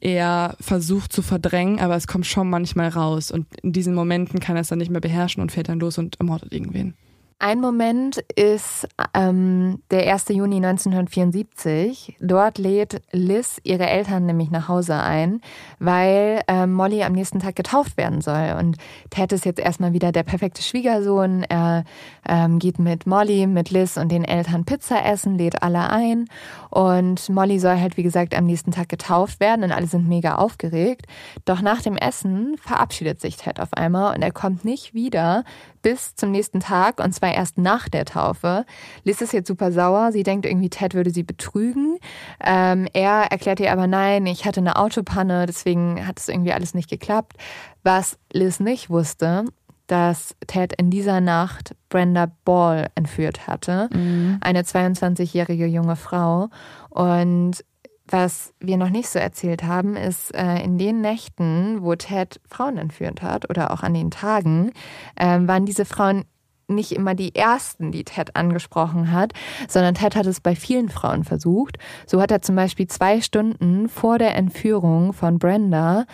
er versucht zu verdrängen, aber es kommt schon manchmal raus. Und in diesen Momenten kann er es dann nicht mehr beherrschen und fährt dann los und ermordet irgendwen. Ein Moment ist ähm, der 1. Juni 1974. Dort lädt Liz ihre Eltern nämlich nach Hause ein, weil ähm, Molly am nächsten Tag getauft werden soll. Und Ted ist jetzt erstmal wieder der perfekte Schwiegersohn. Er ähm, geht mit Molly, mit Liz und den Eltern Pizza essen, lädt alle ein. Und Molly soll halt, wie gesagt, am nächsten Tag getauft werden und alle sind mega aufgeregt. Doch nach dem Essen verabschiedet sich Ted auf einmal und er kommt nicht wieder bis zum nächsten Tag und zwar erst nach der Taufe. Liz ist jetzt super sauer. Sie denkt irgendwie, Ted würde sie betrügen. Ähm, er erklärt ihr aber, nein, ich hatte eine Autopanne, deswegen hat es irgendwie alles nicht geklappt. Was Liz nicht wusste, dass Ted in dieser Nacht Brenda Ball entführt hatte, mhm. eine 22-jährige junge Frau. Und was wir noch nicht so erzählt haben, ist äh, in den Nächten, wo Ted Frauen entführt hat oder auch an den Tagen, äh, waren diese Frauen nicht immer die ersten, die Ted angesprochen hat, sondern Ted hat es bei vielen Frauen versucht. So hat er zum Beispiel zwei Stunden vor der Entführung von Brenda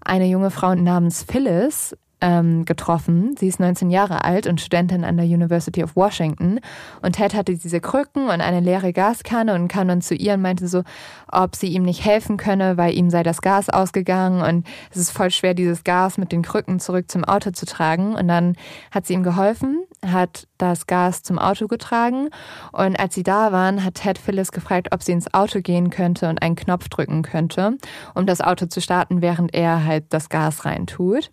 eine junge Frau namens Phyllis ähm, getroffen. Sie ist 19 Jahre alt und Studentin an der University of Washington. Und Ted hatte diese Krücken und eine leere Gaskanne und kam dann zu ihr und meinte so, ob sie ihm nicht helfen könne, weil ihm sei das Gas ausgegangen und es ist voll schwer, dieses Gas mit den Krücken zurück zum Auto zu tragen. Und dann hat sie ihm geholfen, hat das Gas zum Auto getragen und als sie da waren, hat Ted Phyllis gefragt, ob sie ins Auto gehen könnte und einen Knopf drücken könnte, um das Auto zu starten, während er halt das Gas reintut.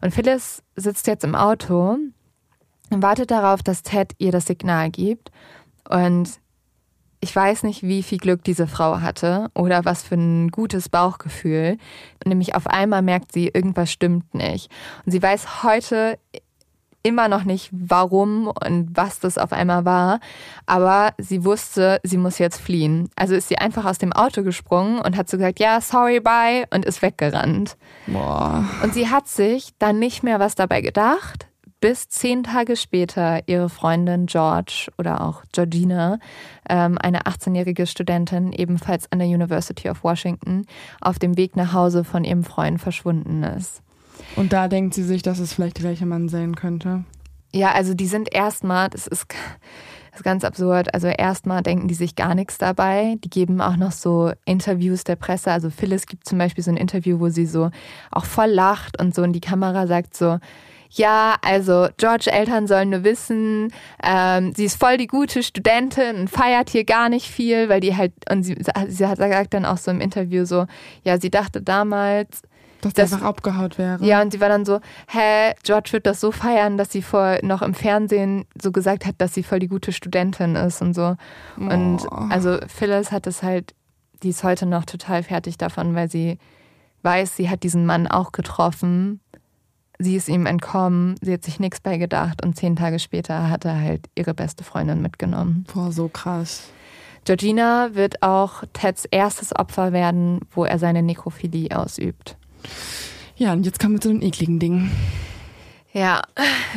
Und Phyllis sitzt jetzt im Auto und wartet darauf, dass Ted ihr das Signal gibt. Und ich weiß nicht, wie viel Glück diese Frau hatte oder was für ein gutes Bauchgefühl. Nämlich auf einmal merkt sie, irgendwas stimmt nicht. Und sie weiß heute immer noch nicht, warum und was das auf einmal war, aber sie wusste, sie muss jetzt fliehen. Also ist sie einfach aus dem Auto gesprungen und hat so gesagt, ja, sorry, bye und ist weggerannt. Boah. Und sie hat sich dann nicht mehr was dabei gedacht, bis zehn Tage später ihre Freundin George oder auch Georgina, ähm, eine 18-jährige Studentin, ebenfalls an der University of Washington, auf dem Weg nach Hause von ihrem Freund verschwunden ist. Und da denkt sie sich, dass es vielleicht der gleiche Mann sein könnte. Ja, also die sind erstmal, das ist, das ist ganz absurd. Also erstmal denken die sich gar nichts dabei. Die geben auch noch so Interviews der Presse. Also Phyllis gibt zum Beispiel so ein Interview, wo sie so auch voll lacht und so in die Kamera sagt so, ja, also George Eltern sollen nur wissen, ähm, sie ist voll die gute Studentin und feiert hier gar nicht viel, weil die halt, und sie, sie hat gesagt dann auch so im Interview so, ja, sie dachte damals, dass das einfach abgehaut wäre. Ja, und sie war dann so, hä, George wird das so feiern, dass sie vor noch im Fernsehen so gesagt hat, dass sie voll die gute Studentin ist und so. Oh. Und also Phyllis hat es halt, die ist heute noch total fertig davon, weil sie weiß, sie hat diesen Mann auch getroffen. Sie ist ihm entkommen, sie hat sich nichts bei gedacht und zehn Tage später hat er halt ihre beste Freundin mitgenommen. Boah, so krass. Georgina wird auch Teds erstes Opfer werden, wo er seine Nekrophilie ausübt. Ja, und jetzt kommen wir zu den ekligen Dingen. Ja,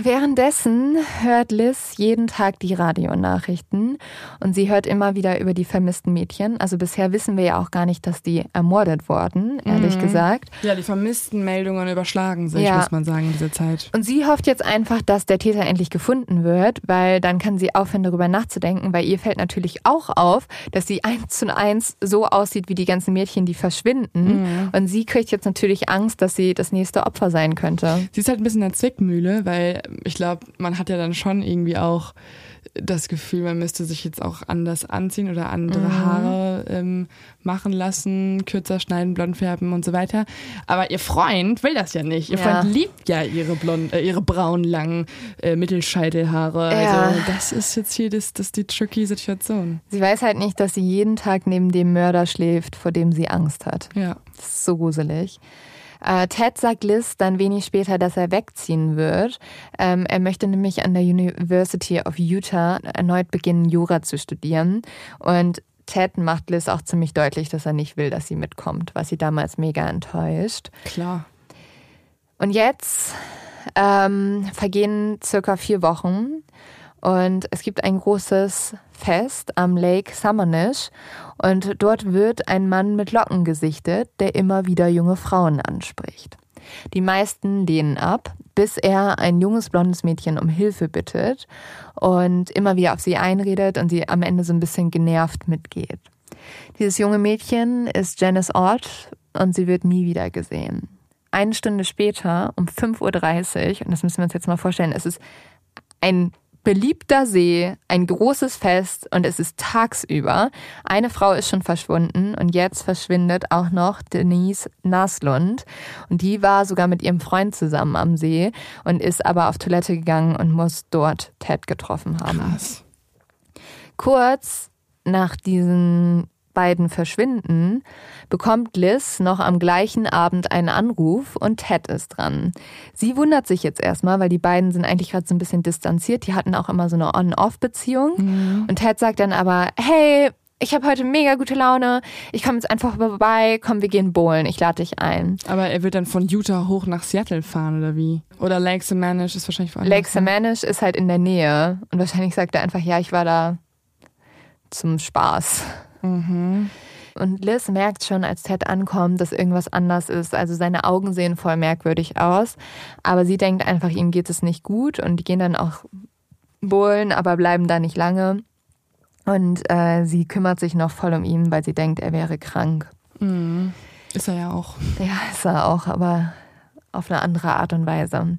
währenddessen hört Liz jeden Tag die Radionachrichten und sie hört immer wieder über die vermissten Mädchen. Also bisher wissen wir ja auch gar nicht, dass die ermordet wurden, ehrlich mhm. gesagt. Ja, die vermissten Meldungen überschlagen sich, ja. muss man sagen, in dieser Zeit. Und sie hofft jetzt einfach, dass der Täter endlich gefunden wird, weil dann kann sie aufhören, darüber nachzudenken, weil ihr fällt natürlich auch auf, dass sie eins zu eins so aussieht wie die ganzen Mädchen, die verschwinden. Mhm. Und sie kriegt jetzt natürlich Angst, dass sie das nächste Opfer sein könnte. Sie ist halt ein bisschen eine Zwickmühle Zwickmühle, weil ich glaube, man hat ja dann schon irgendwie auch das Gefühl, man müsste sich jetzt auch anders anziehen oder andere mhm. Haare ähm, machen lassen, kürzer schneiden, blond färben und so weiter. Aber ihr Freund will das ja nicht. Ihr ja. Freund liebt ja ihre blond, äh, ihre braunen langen äh, Mittelscheitelhaare. Ja. Also das ist jetzt hier das, das die tricky Situation. Sie weiß halt nicht, dass sie jeden Tag neben dem Mörder schläft, vor dem sie Angst hat. Ja. Das ist so gruselig. Äh, Ted sagt Liz dann wenig später, dass er wegziehen wird. Ähm, er möchte nämlich an der University of Utah erneut beginnen, Jura zu studieren. Und Ted macht Liz auch ziemlich deutlich, dass er nicht will, dass sie mitkommt, was sie damals mega enttäuscht. Klar. Und jetzt ähm, vergehen circa vier Wochen und es gibt ein großes Fest am Lake Sammamish und dort wird ein Mann mit Locken gesichtet, der immer wieder junge Frauen anspricht. Die meisten lehnen ab, bis er ein junges blondes Mädchen um Hilfe bittet und immer wieder auf sie einredet und sie am Ende so ein bisschen genervt mitgeht. Dieses junge Mädchen ist Janice Ott und sie wird nie wieder gesehen. Eine Stunde später, um 5.30 Uhr, und das müssen wir uns jetzt mal vorstellen, es ist ein beliebter See, ein großes Fest und es ist tagsüber. Eine Frau ist schon verschwunden und jetzt verschwindet auch noch Denise Naslund. Und die war sogar mit ihrem Freund zusammen am See und ist aber auf Toilette gegangen und muss dort Ted getroffen haben. Krass. Kurz nach diesen beiden verschwinden, bekommt Liz noch am gleichen Abend einen Anruf und Ted ist dran. Sie wundert sich jetzt erstmal, weil die beiden sind eigentlich gerade so ein bisschen distanziert. Die hatten auch immer so eine On-Off-Beziehung. Mhm. Und Ted sagt dann aber, hey, ich habe heute mega gute Laune. Ich komme jetzt einfach vorbei. Komm, wir gehen bowlen. Ich lade dich ein. Aber er wird dann von Utah hoch nach Seattle fahren oder wie? Oder Lake Sammamish ist wahrscheinlich woanders. Lake Sammamish ist halt in der Nähe und wahrscheinlich sagt er einfach, ja, ich war da zum Spaß. Mhm. Und Liz merkt schon, als Ted ankommt, dass irgendwas anders ist. Also seine Augen sehen voll merkwürdig aus. Aber sie denkt einfach, ihm geht es nicht gut. Und die gehen dann auch bohlen, aber bleiben da nicht lange. Und äh, sie kümmert sich noch voll um ihn, weil sie denkt, er wäre krank. Mhm. Ist er ja auch. Ja, ist er auch, aber auf eine andere Art und Weise.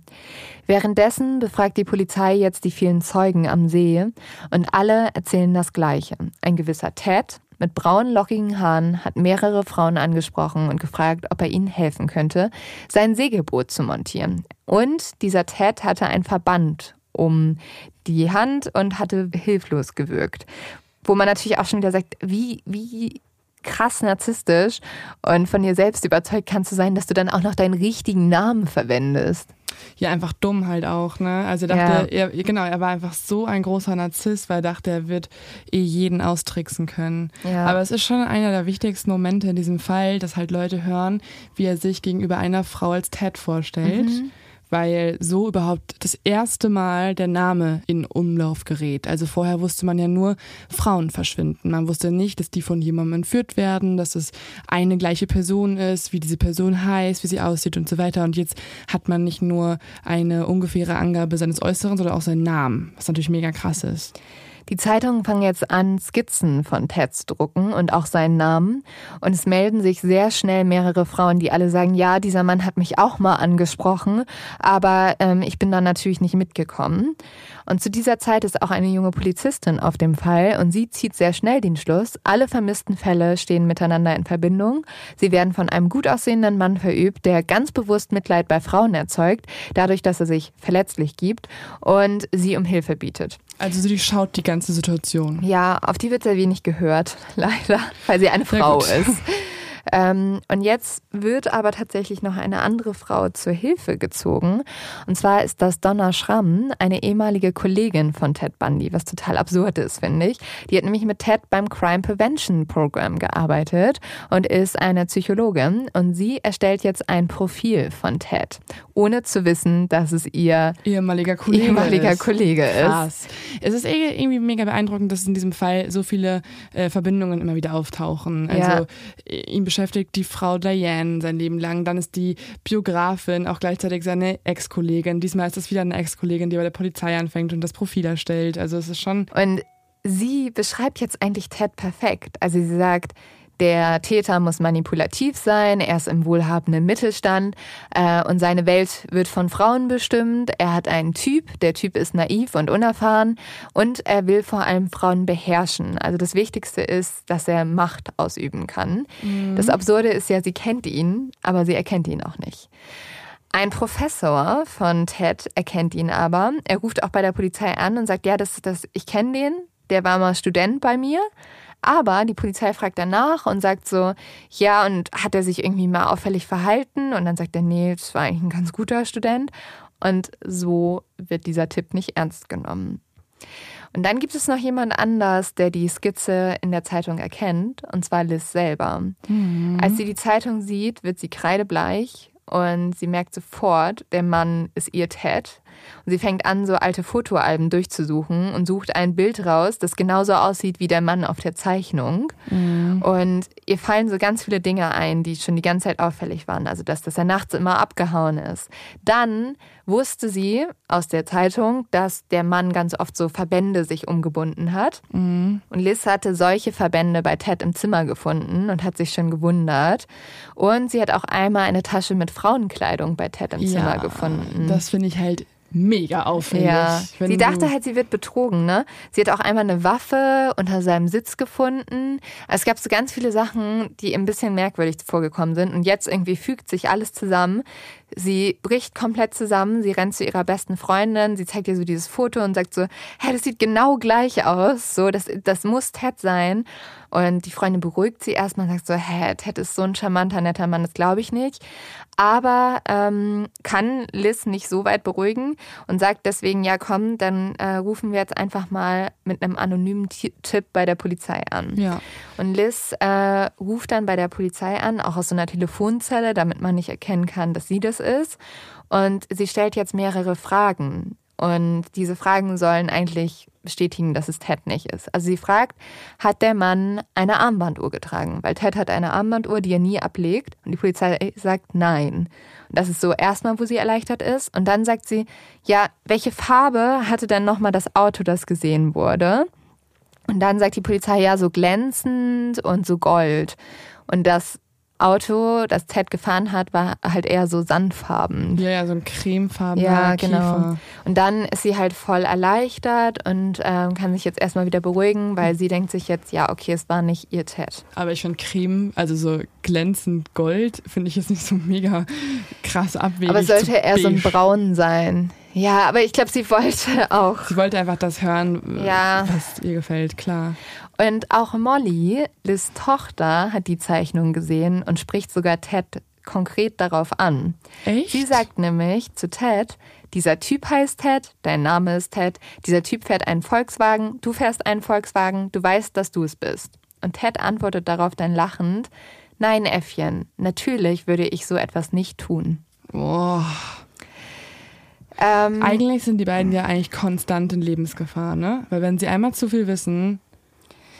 Währenddessen befragt die Polizei jetzt die vielen Zeugen am See und alle erzählen das Gleiche. Ein gewisser Ted mit braunen, lockigen Haaren hat mehrere Frauen angesprochen und gefragt, ob er ihnen helfen könnte, sein Segelboot zu montieren. Und dieser Ted hatte ein Verband um die Hand und hatte hilflos gewirkt. Wo man natürlich auch schon wieder sagt, wie, wie krass narzisstisch und von dir selbst überzeugt kannst du sein, dass du dann auch noch deinen richtigen Namen verwendest. Ja, einfach dumm halt auch, ne? Also er dachte, ja. er, genau, er war einfach so ein großer Narzisst, weil er dachte, er wird eh jeden austricksen können. Ja. Aber es ist schon einer der wichtigsten Momente in diesem Fall, dass halt Leute hören, wie er sich gegenüber einer Frau als Ted vorstellt. Mhm weil so überhaupt das erste Mal der Name in Umlauf gerät. Also vorher wusste man ja nur, Frauen verschwinden. Man wusste nicht, dass die von jemandem entführt werden, dass es eine gleiche Person ist, wie diese Person heißt, wie sie aussieht und so weiter. Und jetzt hat man nicht nur eine ungefähre Angabe seines Äußeren, sondern auch seinen Namen, was natürlich mega krass ist. Die Zeitungen fangen jetzt an, Skizzen von Ted zu drucken und auch seinen Namen. Und es melden sich sehr schnell mehrere Frauen, die alle sagen, ja, dieser Mann hat mich auch mal angesprochen, aber ähm, ich bin da natürlich nicht mitgekommen. Und zu dieser Zeit ist auch eine junge Polizistin auf dem Fall und sie zieht sehr schnell den Schluss, alle vermissten Fälle stehen miteinander in Verbindung. Sie werden von einem gut aussehenden Mann verübt, der ganz bewusst Mitleid bei Frauen erzeugt, dadurch, dass er sich verletzlich gibt und sie um Hilfe bietet. Also sie schaut die ganze Situation. Ja, auf die wird sehr wenig gehört, (laughs) leider, weil sie eine Frau ist. (laughs) Ähm, und jetzt wird aber tatsächlich noch eine andere Frau zur Hilfe gezogen. Und zwar ist das Donna Schramm, eine ehemalige Kollegin von Ted Bundy, was total absurd ist, finde ich. Die hat nämlich mit Ted beim Crime Prevention Program gearbeitet und ist eine Psychologin. Und sie erstellt jetzt ein Profil von Ted, ohne zu wissen, dass es ihr ehemaliger Kollege, ehemaliger Kollege ist. Krass. Es ist eh irgendwie mega beeindruckend, dass in diesem Fall so viele äh, Verbindungen immer wieder auftauchen. Also ja. ihm beschäftigt die Frau Diane sein Leben lang. Dann ist die Biografin auch gleichzeitig seine Ex-Kollegin. Diesmal ist das wieder eine Ex-Kollegin, die bei der Polizei anfängt und das Profil erstellt. Also es ist schon. Und sie beschreibt jetzt eigentlich Ted perfekt. Also sie sagt, der Täter muss manipulativ sein, er ist im wohlhabenden Mittelstand äh, und seine Welt wird von Frauen bestimmt. Er hat einen Typ, der Typ ist naiv und unerfahren und er will vor allem Frauen beherrschen. Also das Wichtigste ist, dass er Macht ausüben kann. Mhm. Das Absurde ist ja, sie kennt ihn, aber sie erkennt ihn auch nicht. Ein Professor von Ted erkennt ihn aber. Er ruft auch bei der Polizei an und sagt, ja, das, das, ich kenne den, der war mal Student bei mir. Aber die Polizei fragt danach und sagt so, ja, und hat er sich irgendwie mal auffällig verhalten? Und dann sagt er, nee, das war eigentlich ein ganz guter Student. Und so wird dieser Tipp nicht ernst genommen. Und dann gibt es noch jemand anders, der die Skizze in der Zeitung erkennt, und zwar Liz selber. Mhm. Als sie die Zeitung sieht, wird sie kreidebleich und sie merkt sofort, der Mann ist ihr Ted. Und sie fängt an, so alte Fotoalben durchzusuchen und sucht ein Bild raus, das genauso aussieht wie der Mann auf der Zeichnung. Mhm. Und ihr fallen so ganz viele Dinge ein, die schon die ganze Zeit auffällig waren. Also, dass, dass er nachts immer abgehauen ist. Dann wusste sie aus der Zeitung, dass der Mann ganz oft so Verbände sich umgebunden hat. Mhm. Und Liz hatte solche Verbände bei Ted im Zimmer gefunden und hat sich schon gewundert. Und sie hat auch einmal eine Tasche mit Frauenkleidung bei Ted im ja, Zimmer gefunden. Das finde ich halt mega aufwendig. Ja. Sie dachte halt, sie wird betrogen, ne? Sie hat auch einmal eine Waffe unter seinem Sitz gefunden. Es gab so ganz viele Sachen, die ein bisschen merkwürdig vorgekommen sind. Und jetzt irgendwie fügt sich alles zusammen. Sie bricht komplett zusammen, sie rennt zu ihrer besten Freundin, sie zeigt ihr so dieses Foto und sagt so, hä, das sieht genau gleich aus, so, das, das muss Ted sein. Und die Freundin beruhigt sie erstmal und sagt so, hä, Ted ist so ein charmanter, netter Mann, das glaube ich nicht. Aber ähm, kann Liz nicht so weit beruhigen und sagt deswegen, ja komm, dann äh, rufen wir jetzt einfach mal mit einem anonymen Tipp bei der Polizei an. Ja. Und Liz äh, ruft dann bei der Polizei an, auch aus so einer Telefonzelle, damit man nicht erkennen kann, dass sie das ist. Und sie stellt jetzt mehrere Fragen. Und diese Fragen sollen eigentlich bestätigen, dass es Ted nicht ist. Also sie fragt, hat der Mann eine Armbanduhr getragen? Weil Ted hat eine Armbanduhr, die er nie ablegt. Und die Polizei sagt nein. Und das ist so erstmal, wo sie erleichtert ist. Und dann sagt sie, ja, welche Farbe hatte denn nochmal das Auto, das gesehen wurde? Und dann sagt die Polizei, ja, so glänzend und so gold. Und das Auto, das Ted gefahren hat, war halt eher so sandfarben. Ja, ja, so ein cremefarben. Ja, genau. Kiefer. Und dann ist sie halt voll erleichtert und ähm, kann sich jetzt erstmal wieder beruhigen, weil sie denkt sich jetzt, ja, okay, es war nicht ihr Ted. Aber ich finde Creme, also so glänzend Gold, finde ich jetzt nicht so mega krass abwegig. Aber sollte eher so ein Braun sein. Ja, aber ich glaube, sie wollte (laughs) auch. Sie wollte einfach das hören, ja. was ihr gefällt, klar. Und auch Molly, Liz Tochter, hat die Zeichnung gesehen und spricht sogar Ted konkret darauf an. Echt? Sie sagt nämlich zu Ted, dieser Typ heißt Ted, dein Name ist Ted, dieser Typ fährt einen Volkswagen, du fährst einen Volkswagen, du weißt, dass du es bist. Und Ted antwortet darauf dann lachend, nein, Äffchen, natürlich würde ich so etwas nicht tun. Boah. Ähm, eigentlich sind die beiden ja eigentlich konstant in Lebensgefahr, ne? Weil wenn sie einmal zu viel wissen,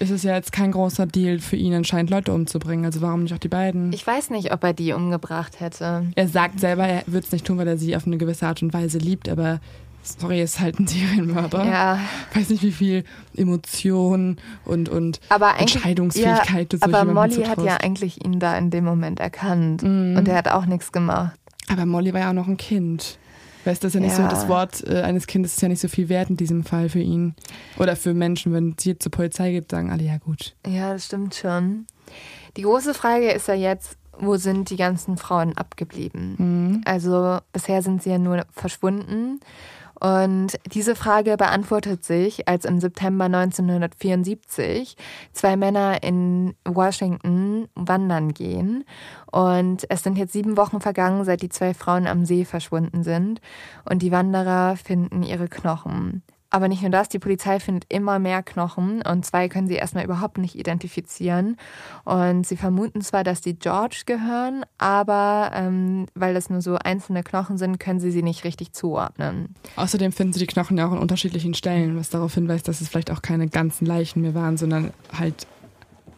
ist es ja jetzt kein großer Deal für ihn anscheinend Leute umzubringen. Also warum nicht auch die beiden? Ich weiß nicht, ob er die umgebracht hätte. Er sagt selber, er würde es nicht tun, weil er sie auf eine gewisse Art und Weise liebt, aber sorry, ist halt ein (laughs) Serienmörder. Ja. Ich weiß nicht, wie viel Emotion und, und aber Entscheidungsfähigkeit ja, du Aber Molly hat ja eigentlich ihn da in dem Moment erkannt. Mhm. Und er hat auch nichts gemacht. Aber Molly war ja auch noch ein Kind. Weißt du, das ist ja nicht ja. so, das Wort äh, eines Kindes ist ja nicht so viel wert in diesem Fall für ihn. Oder für Menschen, wenn sie zur Polizei geht, sagen alle, ja gut. Ja, das stimmt schon. Die große Frage ist ja jetzt, wo sind die ganzen Frauen abgeblieben? Mhm. Also bisher sind sie ja nur verschwunden. Und diese Frage beantwortet sich, als im September 1974 zwei Männer in Washington wandern gehen. Und es sind jetzt sieben Wochen vergangen, seit die zwei Frauen am See verschwunden sind. Und die Wanderer finden ihre Knochen. Aber nicht nur das, die Polizei findet immer mehr Knochen und zwei können sie erstmal überhaupt nicht identifizieren. Und sie vermuten zwar, dass die George gehören, aber ähm, weil das nur so einzelne Knochen sind, können sie sie nicht richtig zuordnen. Außerdem finden sie die Knochen ja auch an unterschiedlichen Stellen, was darauf hinweist, dass es vielleicht auch keine ganzen Leichen mehr waren, sondern halt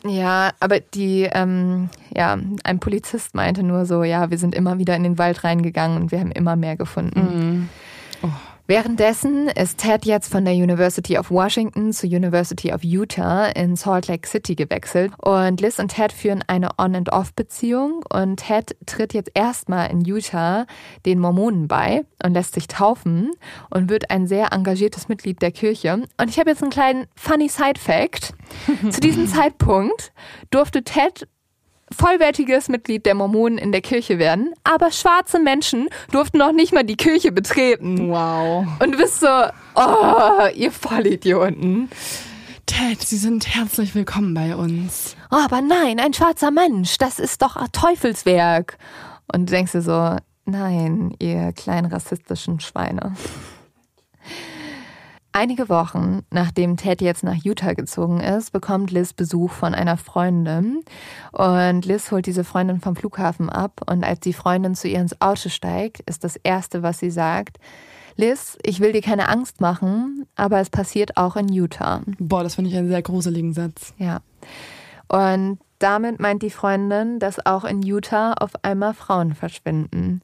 ja, aber die, ähm, ja, ein Polizist meinte nur so, ja, wir sind immer wieder in den Wald reingegangen und wir haben immer mehr gefunden. Mhm. Oh. Währenddessen ist Ted jetzt von der University of Washington zur University of Utah in Salt Lake City gewechselt und Liz und Ted führen eine On-and-Off-Beziehung und Ted tritt jetzt erstmal in Utah den Mormonen bei und lässt sich taufen und wird ein sehr engagiertes Mitglied der Kirche. Und ich habe jetzt einen kleinen funny Side-Fact. (laughs) Zu diesem Zeitpunkt durfte Ted vollwertiges Mitglied der Mormonen in der Kirche werden, aber schwarze Menschen durften noch nicht mal die Kirche betreten. Wow. Und du bist so, oh, ihr Vollidioten. Ted, Sie sind herzlich willkommen bei uns. Oh, aber nein, ein schwarzer Mensch, das ist doch Teufelswerk. Und du denkst dir so, nein, ihr kleinen rassistischen Schweine. Einige Wochen nachdem Ted jetzt nach Utah gezogen ist, bekommt Liz Besuch von einer Freundin. Und Liz holt diese Freundin vom Flughafen ab. Und als die Freundin zu ihr ins Auto steigt, ist das Erste, was sie sagt, Liz, ich will dir keine Angst machen, aber es passiert auch in Utah. Boah, das finde ich einen sehr gruseligen Satz. Ja. Und damit meint die Freundin, dass auch in Utah auf einmal Frauen verschwinden.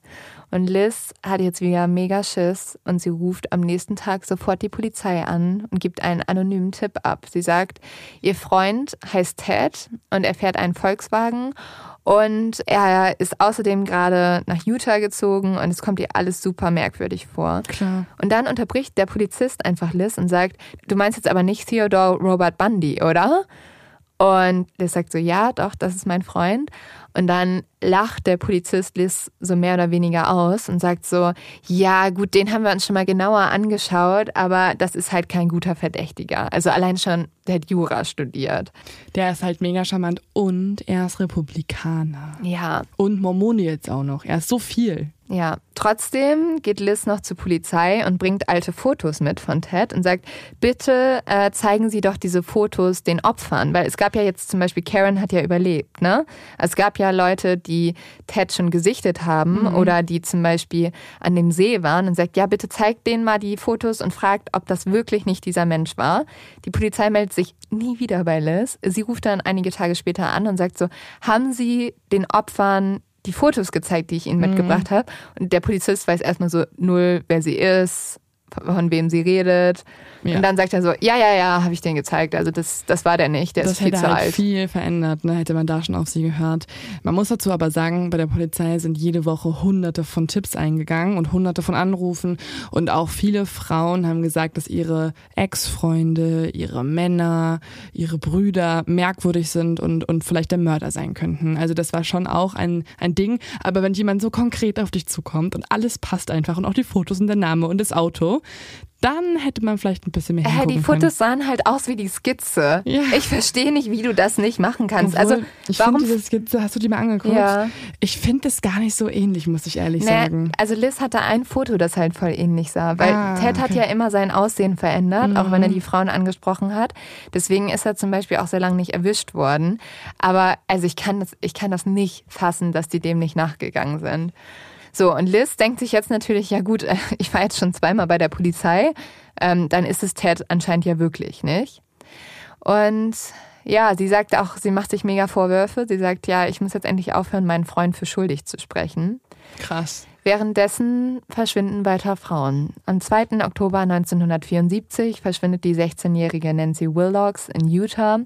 Und Liz hat jetzt wieder mega Schiss und sie ruft am nächsten Tag sofort die Polizei an und gibt einen anonymen Tipp ab. Sie sagt, ihr Freund heißt Ted und er fährt einen Volkswagen und er ist außerdem gerade nach Utah gezogen und es kommt ihr alles super merkwürdig vor. Klar. Und dann unterbricht der Polizist einfach Liz und sagt, du meinst jetzt aber nicht Theodore Robert Bundy, oder? Und Liz sagt so, ja, doch, das ist mein Freund. Und dann lacht der Polizist Liz so mehr oder weniger aus und sagt so, ja gut, den haben wir uns schon mal genauer angeschaut, aber das ist halt kein guter Verdächtiger. Also allein schon, der hat Jura studiert. Der ist halt mega charmant und er ist Republikaner. Ja. Und Mormone jetzt auch noch. Er ist so viel. Ja, trotzdem geht Liz noch zur Polizei und bringt alte Fotos mit von Ted und sagt, bitte äh, zeigen Sie doch diese Fotos den Opfern, weil es gab ja jetzt zum Beispiel, Karen hat ja überlebt, ne? Es gab ja Leute, die Ted schon gesichtet haben mhm. oder die zum Beispiel an dem See waren und sagt, ja, bitte zeigt denen mal die Fotos und fragt, ob das wirklich nicht dieser Mensch war. Die Polizei meldet sich nie wieder bei Liz. Sie ruft dann einige Tage später an und sagt so, haben Sie den Opfern die Fotos gezeigt, die ich ihnen mhm. mitgebracht habe. Und der Polizist weiß erstmal so null, wer sie ist, von wem sie redet. Ja. Und dann sagt er so, ja, ja, ja, habe ich den gezeigt. Also das, das war der nicht, der das ist viel hätte zu halt alt. viel verändert, ne? hätte man da schon auf sie gehört. Man muss dazu aber sagen, bei der Polizei sind jede Woche hunderte von Tipps eingegangen und hunderte von Anrufen. Und auch viele Frauen haben gesagt, dass ihre Ex-Freunde, ihre Männer, ihre Brüder merkwürdig sind und, und vielleicht der Mörder sein könnten. Also das war schon auch ein, ein Ding. Aber wenn jemand so konkret auf dich zukommt und alles passt einfach und auch die Fotos und der Name und das Auto, dann hätte man vielleicht ein bisschen mehr äh, Die Fotos sahen halt aus wie die Skizze. Ja. Ich verstehe nicht, wie du das nicht machen kannst. Obwohl, also ich warum diese Skizze hast du die mal angeguckt? Ja. Ich finde es gar nicht so ähnlich, muss ich ehrlich naja, sagen. Also Liz hatte ein Foto, das halt voll ähnlich sah, weil ah, Ted okay. hat ja immer sein Aussehen verändert, mhm. auch wenn er mhm. die Frauen angesprochen hat. Deswegen ist er zum Beispiel auch sehr lange nicht erwischt worden. Aber also ich kann das, ich kann das nicht fassen, dass die dem nicht nachgegangen sind. So, und Liz denkt sich jetzt natürlich, ja gut, (laughs) ich war jetzt schon zweimal bei der Polizei, ähm, dann ist es Ted anscheinend ja wirklich, nicht? Und ja, sie sagt auch, sie macht sich mega Vorwürfe. Sie sagt, ja, ich muss jetzt endlich aufhören, meinen Freund für schuldig zu sprechen. Krass. Währenddessen verschwinden weiter Frauen. Am 2. Oktober 1974 verschwindet die 16-jährige Nancy Willocks in Utah.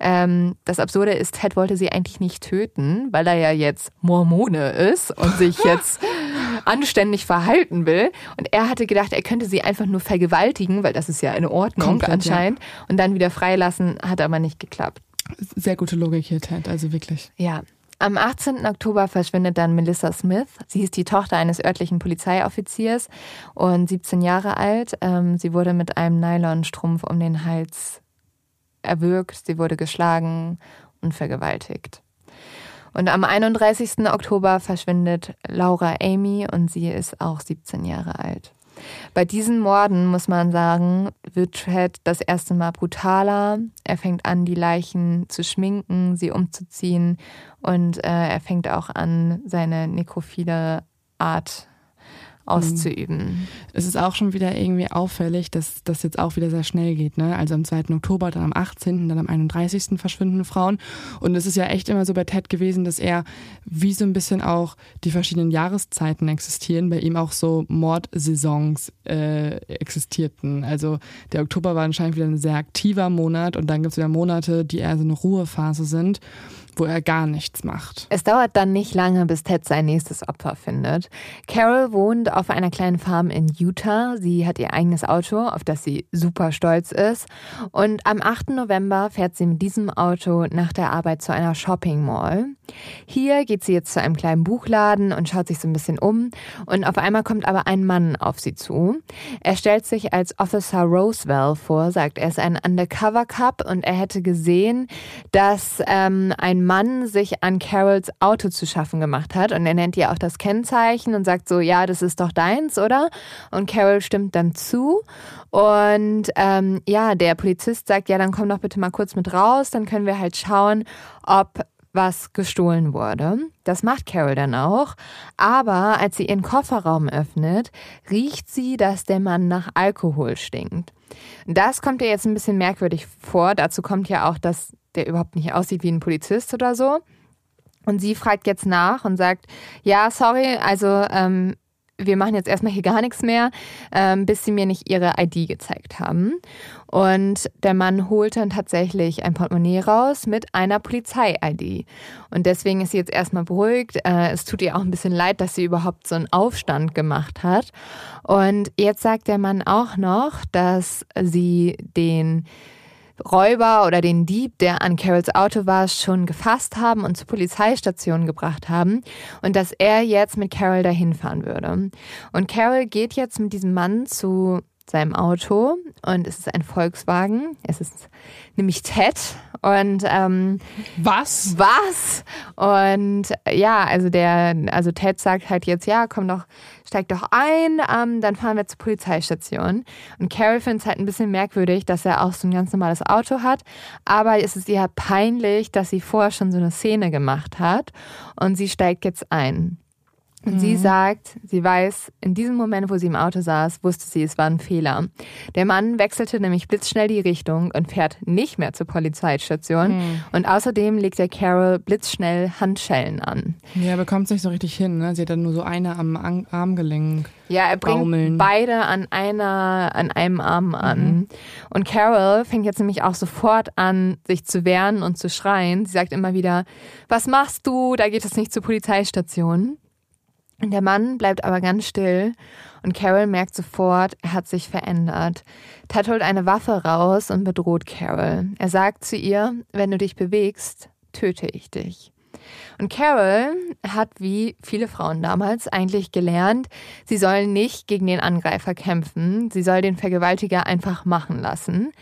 Ähm, das Absurde ist, Ted wollte sie eigentlich nicht töten, weil er ja jetzt Mormone ist und sich (laughs) jetzt anständig verhalten will. Und er hatte gedacht, er könnte sie einfach nur vergewaltigen, weil das ist ja in Ordnung Komplett, anscheinend. Ja. Und dann wieder freilassen, hat aber nicht geklappt. Sehr gute Logik hier, Ted, also wirklich. Ja, am 18. Oktober verschwindet dann Melissa Smith. Sie ist die Tochter eines örtlichen Polizeioffiziers und 17 Jahre alt. Ähm, sie wurde mit einem Nylonstrumpf um den Hals erwürgt, sie wurde geschlagen und vergewaltigt. Und am 31. Oktober verschwindet Laura Amy und sie ist auch 17 Jahre alt. Bei diesen Morden, muss man sagen, wird Fred das erste Mal brutaler. Er fängt an, die Leichen zu schminken, sie umzuziehen und äh, er fängt auch an, seine nekrophile Art auszuüben. Es ist auch schon wieder irgendwie auffällig, dass das jetzt auch wieder sehr schnell geht. Ne? Also am 2. Oktober, dann am 18., dann am 31. verschwinden Frauen. Und es ist ja echt immer so bei Ted gewesen, dass er wie so ein bisschen auch die verschiedenen Jahreszeiten existieren, bei ihm auch so Mordsaisons äh, existierten. Also der Oktober war anscheinend wieder ein sehr aktiver Monat und dann gibt es wieder Monate, die eher so eine Ruhephase sind wo er gar nichts macht. Es dauert dann nicht lange, bis Ted sein nächstes Opfer findet. Carol wohnt auf einer kleinen Farm in Utah. Sie hat ihr eigenes Auto, auf das sie super stolz ist. Und am 8. November fährt sie mit diesem Auto nach der Arbeit zu einer Shopping Mall. Hier geht sie jetzt zu einem kleinen Buchladen und schaut sich so ein bisschen um. Und auf einmal kommt aber ein Mann auf sie zu. Er stellt sich als Officer Roosevelt vor, sagt, er ist ein Undercover Cup und er hätte gesehen, dass ähm, ein Mann sich an Carols Auto zu schaffen gemacht hat. Und er nennt ihr auch das Kennzeichen und sagt so, ja, das ist doch deins, oder? Und Carol stimmt dann zu. Und ähm, ja, der Polizist sagt, ja, dann komm doch bitte mal kurz mit raus, dann können wir halt schauen, ob was gestohlen wurde. Das macht Carol dann auch. Aber als sie ihren Kofferraum öffnet, riecht sie, dass der Mann nach Alkohol stinkt. Das kommt ihr jetzt ein bisschen merkwürdig vor. Dazu kommt ja auch, dass der überhaupt nicht aussieht wie ein Polizist oder so. Und sie fragt jetzt nach und sagt, ja, sorry, also ähm, wir machen jetzt erstmal hier gar nichts mehr, ähm, bis sie mir nicht ihre ID gezeigt haben. Und der Mann holt dann tatsächlich ein Portemonnaie raus mit einer Polizei-ID. Und deswegen ist sie jetzt erstmal beruhigt. Äh, es tut ihr auch ein bisschen leid, dass sie überhaupt so einen Aufstand gemacht hat. Und jetzt sagt der Mann auch noch, dass sie den Räuber oder den Dieb, der an Carols Auto war, schon gefasst haben und zur Polizeistation gebracht haben und dass er jetzt mit Carol dahin fahren würde. Und Carol geht jetzt mit diesem Mann zu seinem Auto und es ist ein Volkswagen. Es ist nämlich Ted und ähm, was? Was? Und ja, also der, also Ted sagt halt jetzt, ja, komm doch, steig doch ein, ähm, dann fahren wir zur Polizeistation. Und Carol findet es halt ein bisschen merkwürdig, dass er auch so ein ganz normales Auto hat, aber es ist ihr peinlich, dass sie vorher schon so eine Szene gemacht hat und sie steigt jetzt ein. Und mhm. sie sagt, sie weiß, in diesem Moment, wo sie im Auto saß, wusste sie, es war ein Fehler. Der Mann wechselte nämlich blitzschnell die Richtung und fährt nicht mehr zur Polizeistation. Mhm. Und außerdem legt er Carol blitzschnell Handschellen an. Ja, er bekommt es nicht so richtig hin. Ne? Sie hat dann nur so eine am Armgelenk. Ja, er bringt baumeln. beide an einer, an einem Arm an. Mhm. Und Carol fängt jetzt nämlich auch sofort an, sich zu wehren und zu schreien. Sie sagt immer wieder, was machst du? Da geht es nicht zur Polizeistation. Der Mann bleibt aber ganz still und Carol merkt sofort, er hat sich verändert. Ted holt eine Waffe raus und bedroht Carol. Er sagt zu ihr, wenn du dich bewegst, töte ich dich. Und Carol hat, wie viele Frauen damals, eigentlich gelernt, sie soll nicht gegen den Angreifer kämpfen, sie soll den Vergewaltiger einfach machen lassen.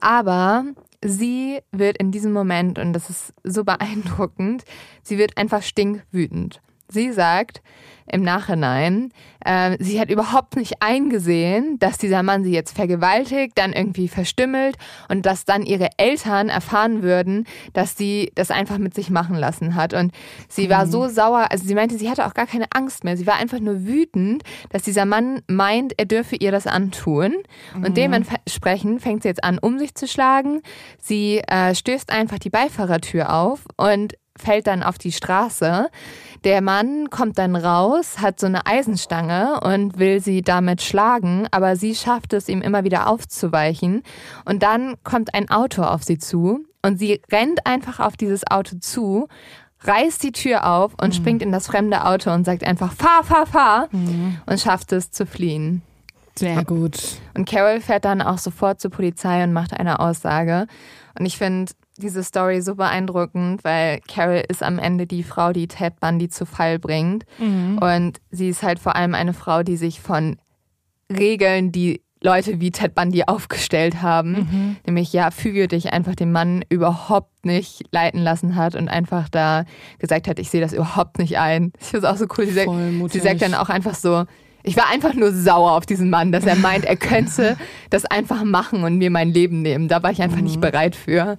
Aber sie wird in diesem Moment, und das ist so beeindruckend, sie wird einfach stinkwütend. Sie sagt im Nachhinein, äh, sie hat überhaupt nicht eingesehen, dass dieser Mann sie jetzt vergewaltigt, dann irgendwie verstümmelt und dass dann ihre Eltern erfahren würden, dass sie das einfach mit sich machen lassen hat. Und sie war mhm. so sauer, also sie meinte, sie hatte auch gar keine Angst mehr. Sie war einfach nur wütend, dass dieser Mann meint, er dürfe ihr das antun. Und mhm. dementsprechend fängt sie jetzt an, um sich zu schlagen. Sie äh, stößt einfach die Beifahrertür auf und fällt dann auf die Straße. Der Mann kommt dann raus, hat so eine Eisenstange und will sie damit schlagen, aber sie schafft es, ihm immer wieder aufzuweichen. Und dann kommt ein Auto auf sie zu und sie rennt einfach auf dieses Auto zu, reißt die Tür auf und mhm. springt in das fremde Auto und sagt einfach, fahr, fahr, fahr mhm. und schafft es zu fliehen. Sehr gut. Und Carol fährt dann auch sofort zur Polizei und macht eine Aussage. Und ich finde, diese Story so beeindruckend, weil Carol ist am Ende die Frau, die Ted Bundy zu Fall bringt. Mhm. Und sie ist halt vor allem eine Frau, die sich von Regeln, die Leute wie Ted Bundy aufgestellt haben, mhm. nämlich ja, füge dich einfach dem Mann überhaupt nicht leiten lassen hat und einfach da gesagt hat, ich sehe das überhaupt nicht ein. Ich finde es auch so cool. Sie sie sagt dann auch einfach so, ich war einfach nur sauer auf diesen Mann, dass er meint, er könnte das einfach machen und mir mein Leben nehmen. Da war ich einfach mhm. nicht bereit für.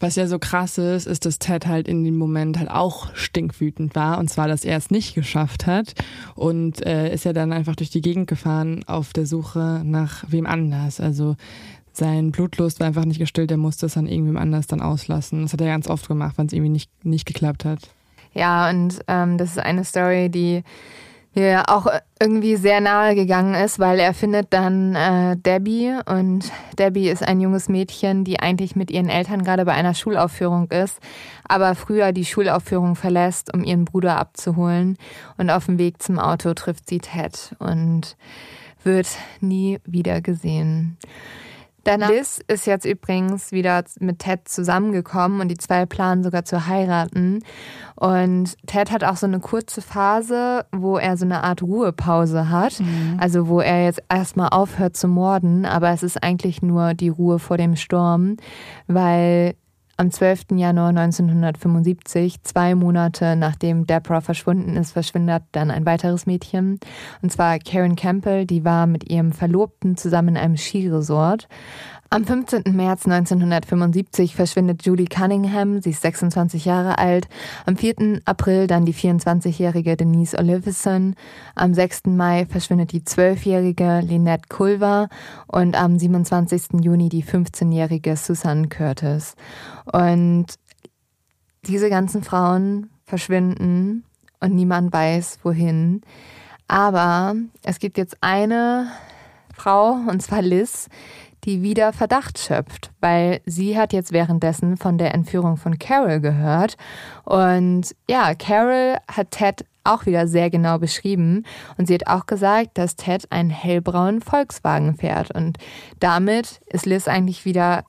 Was ja so krass ist, ist, dass Ted halt in dem Moment halt auch stinkwütend war. Und zwar, dass er es nicht geschafft hat. Und äh, ist ja dann einfach durch die Gegend gefahren auf der Suche nach wem anders. Also sein Blutlust war einfach nicht gestillt. Er musste es dann irgendwem anders dann auslassen. Das hat er ganz oft gemacht, wenn es irgendwie nicht, nicht geklappt hat. Ja, und ähm, das ist eine Story, die mir auch irgendwie sehr nahe gegangen ist, weil er findet dann äh, Debbie und Debbie ist ein junges Mädchen, die eigentlich mit ihren Eltern gerade bei einer Schulaufführung ist, aber früher die Schulaufführung verlässt, um ihren Bruder abzuholen und auf dem Weg zum Auto trifft sie Ted und wird nie wieder gesehen. Danach Liz ist jetzt übrigens wieder mit Ted zusammengekommen und die zwei planen sogar zu heiraten. Und Ted hat auch so eine kurze Phase, wo er so eine Art Ruhepause hat. Mhm. Also wo er jetzt erstmal aufhört zu morden, aber es ist eigentlich nur die Ruhe vor dem Sturm, weil am 12. Januar 1975, zwei Monate nachdem Deborah verschwunden ist, verschwindet dann ein weiteres Mädchen. Und zwar Karen Campbell, die war mit ihrem Verlobten zusammen in einem Skiresort. Am 15. März 1975 verschwindet Julie Cunningham, sie ist 26 Jahre alt. Am 4. April dann die 24-jährige Denise Olivison. Am 6. Mai verschwindet die 12-jährige Lynette Culver und am 27. Juni die 15-jährige Susan Curtis. Und diese ganzen Frauen verschwinden und niemand weiß, wohin. Aber es gibt jetzt eine Frau, und zwar Liz, die wieder Verdacht schöpft, weil sie hat jetzt währenddessen von der Entführung von Carol gehört. Und ja, Carol hat Ted auch wieder sehr genau beschrieben. Und sie hat auch gesagt, dass Ted einen hellbraunen Volkswagen fährt. Und damit ist Liz eigentlich wieder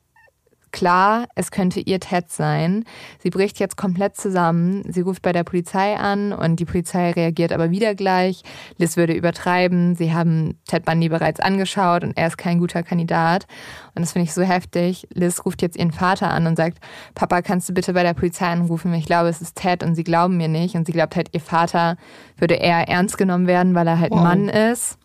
klar, es könnte ihr Ted sein. Sie bricht jetzt komplett zusammen. Sie ruft bei der Polizei an und die Polizei reagiert aber wieder gleich. Liz würde übertreiben. Sie haben Ted Bundy bereits angeschaut und er ist kein guter Kandidat. Und das finde ich so heftig. Liz ruft jetzt ihren Vater an und sagt, Papa, kannst du bitte bei der Polizei anrufen? Ich glaube, es ist Ted und sie glauben mir nicht. Und sie glaubt halt, ihr Vater würde eher ernst genommen werden, weil er halt wow. ein Mann ist.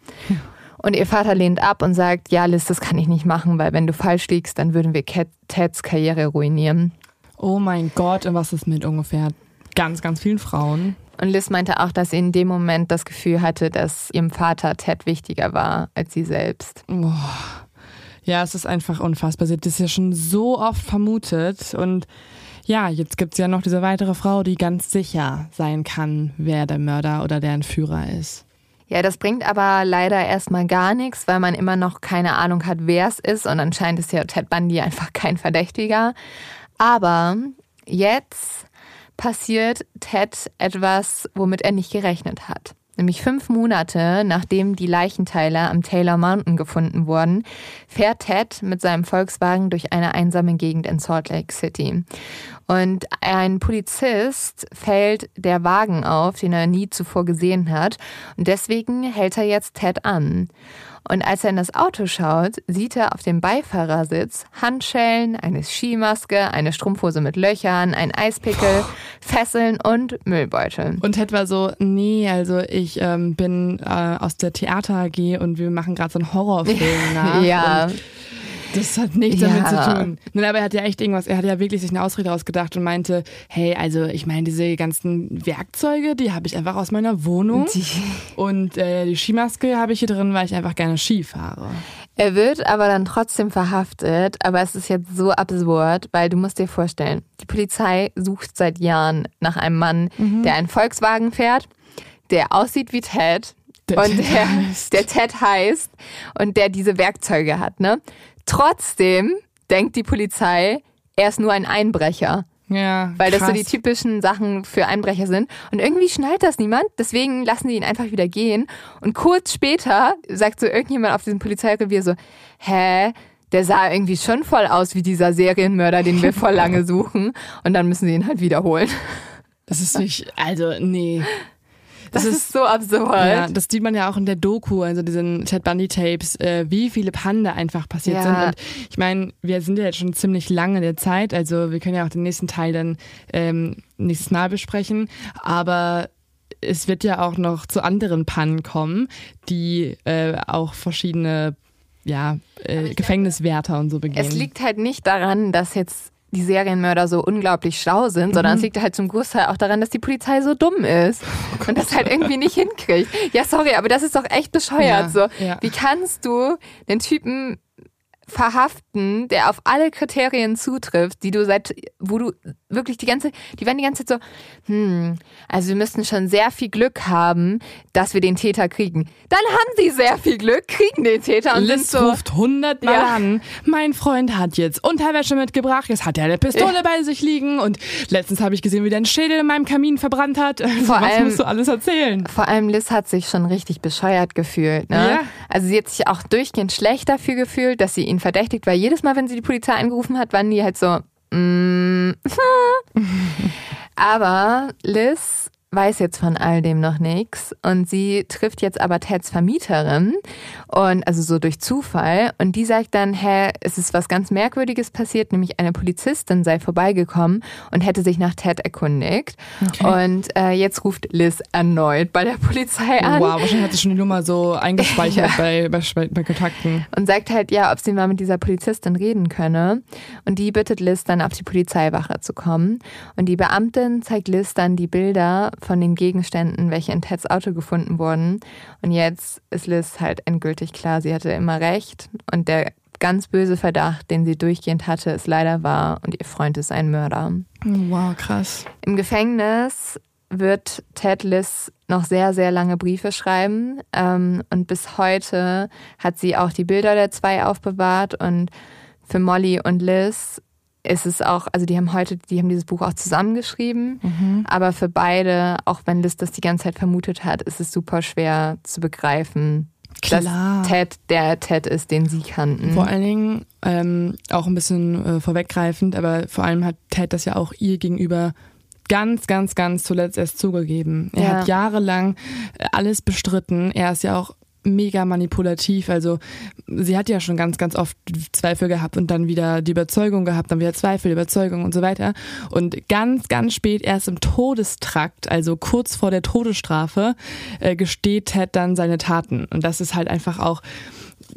Und ihr Vater lehnt ab und sagt, ja, Liz, das kann ich nicht machen, weil wenn du falsch liegst, dann würden wir Teds Karriere ruinieren. Oh mein Gott, und was ist mit ungefähr ganz, ganz vielen Frauen? Und Liz meinte auch, dass sie in dem Moment das Gefühl hatte, dass ihrem Vater Ted wichtiger war als sie selbst. Oh. Ja, es ist einfach unfassbar. Sie hat das ja schon so oft vermutet. Und ja, jetzt gibt es ja noch diese weitere Frau, die ganz sicher sein kann, wer der Mörder oder der Entführer ist. Ja, das bringt aber leider erstmal gar nichts, weil man immer noch keine Ahnung hat, wer es ist. Und anscheinend ist ja Ted Bundy einfach kein Verdächtiger. Aber jetzt passiert Ted etwas, womit er nicht gerechnet hat. Nämlich fünf Monate nachdem die Leichenteile am Taylor Mountain gefunden wurden, fährt Ted mit seinem Volkswagen durch eine einsame Gegend in Salt Lake City. Und ein Polizist fällt der Wagen auf, den er nie zuvor gesehen hat. Und deswegen hält er jetzt Ted an. Und als er in das Auto schaut, sieht er auf dem Beifahrersitz Handschellen, eine Skimaske, eine Strumpfhose mit Löchern, ein Eispickel, Fesseln und Müllbeutel. Und Ted war so, nee, also ich ähm, bin äh, aus der Theater AG und wir machen gerade so einen Horrorfilm nach. (laughs) ja. Und das hat nichts Ja. damit zu tun. Nein, aber er hat ja echt irgendwas, er hat ja wirklich sich eine Ausrede ausgedacht und meinte, hey, also ich meine, diese ganzen Werkzeuge, die habe ich einfach aus meiner Wohnung. Die, Und äh, die Skimaske habe ich hier drin, weil ich einfach gerne Ski fahre. er wird aber dann trotzdem verhaftet, aber es ist jetzt so absurd, weil du musst dir vorstellen, die Polizei sucht seit Jahren nach einem Mann, der einen Volkswagen fährt, der aussieht wie Ted Der und Ted der, heißt. der Ted heißt und der diese Werkzeuge hat, ne? Trotzdem denkt die Polizei, er ist nur ein Einbrecher. Ja, Weil das so krass. die typischen Sachen für Einbrecher sind. Und irgendwie schnallt das niemand, deswegen lassen die ihn einfach wieder gehen. Und kurz später sagt so irgendjemand auf diesem Polizeirevier so, hä, der sah irgendwie schon voll aus wie dieser Serienmörder, den wir voll (laughs) lange suchen. Und dann müssen sie ihn halt wiederholen. Das ist nicht, also nee. Das, ist so absurd. Ja, das sieht man ja auch in der Doku, also diesen Ted Bundy Tapes, äh, wie viele Pannen da einfach passiert Ja. sind. Und ich meine, wir sind ja jetzt schon ziemlich lange in der Zeit, also wir können ja auch den nächsten Teil dann ähm, nächstes Mal besprechen. Aber es wird ja auch noch zu anderen Pannen kommen, die äh, auch verschiedene ja, äh, Gefängniswärter und so begehen. Es liegt halt nicht daran, dass jetzt die Serienmörder so unglaublich schlau sind, sondern Mhm. es liegt halt zum Großteil auch daran, dass die Polizei so dumm ist (laughs) Oh und das halt irgendwie nicht hinkriegt. Ja, sorry, aber das ist doch echt bescheuert. Ja, so. ja. Wie kannst du den Typen verhaften, der auf alle Kriterien zutrifft, die du seit, wo du wirklich die ganze, die werden die ganze Zeit so, hm, also wir müssten schon sehr viel Glück haben, dass wir den Täter kriegen. Dann haben sie sehr viel Glück, kriegen den Täter und Liz sind so, ruft hundertmal Ja. an. Mein Freund hat jetzt Unterwäsche mitgebracht. Jetzt hat er eine Pistole bei sich liegen. Und letztens habe ich gesehen, wie der einen Schädel in meinem Kamin verbrannt hat. Also, (laughs) Vor was allem- musst du alles erzählen? Vor allem Liz hat sich schon richtig bescheuert gefühlt. Ne? Ja. Also sie hat sich auch durchgehend schlecht dafür gefühlt, dass sie ihn verdächtigt, weil jedes Mal, wenn sie die Polizei angerufen hat, waren die halt so, mm. (laughs) aber Liz weiß jetzt von all dem noch nichts und sie trifft jetzt aber Teds Vermieterin und also so durch Zufall und die sagt dann, hä, es ist was ganz Merkwürdiges passiert, nämlich eine Polizistin sei vorbeigekommen und hätte sich nach Ted erkundigt Okay. und äh, jetzt ruft Liz erneut bei der Polizei an Wow, wahrscheinlich hat sie schon die Nummer so (laughs) eingespeichert bei, bei, bei Kontakten. und sagt halt, ja, ob sie mal mit dieser Polizistin reden könne. Und die bittet Liz dann auf die Polizeiwache zu kommen. Und die Beamtin zeigt Liz dann die Bilder von den Gegenständen, welche in Teds Auto gefunden wurden. Und jetzt ist Liz halt endgültig klar, sie hatte immer recht. Und der ganz böse Verdacht, den sie durchgehend hatte, ist leider wahr. Und ihr Freund ist ein Mörder. Wow, krass. Im Gefängnis wird Ted Liz noch sehr, sehr lange Briefe schreiben. Ähm, und bis heute hat sie auch die Bilder der zwei aufbewahrt. Und für Molly und Liz ist es auch, also die haben heute, die haben dieses Buch auch zusammengeschrieben. Aber für beide, auch wenn Liz das die ganze Zeit vermutet hat, ist es super schwer zu begreifen, Klar. dass Ted der Ted ist, den sie kannten. Vor allen Dingen, ähm, auch ein bisschen äh, vorweggreifend, aber vor allem hat Ted das ja auch ihr gegenüber ganz, ganz, ganz zuletzt erst zugegeben. Er Ja. hat jahrelang äh, alles bestritten. Er ist ja auch mega manipulativ. Also sie hat ja schon ganz, ganz oft Zweifel gehabt und dann wieder die Überzeugung gehabt, dann wieder Zweifel, Überzeugung und so weiter. Und ganz, ganz spät erst im Todestrakt, also kurz vor der Todesstrafe, äh, gesteht Ted dann seine Taten. Und das ist halt einfach auch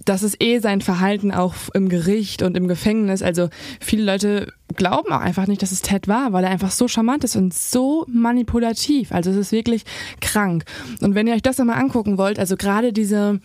das ist eh sein Verhalten auch im Gericht und im Gefängnis. Also viele Leute glauben auch einfach nicht, dass es Ted war, weil er einfach so charmant ist und so manipulativ. Also es ist wirklich krank. Und wenn ihr euch das nochmal angucken wollt, also gerade diese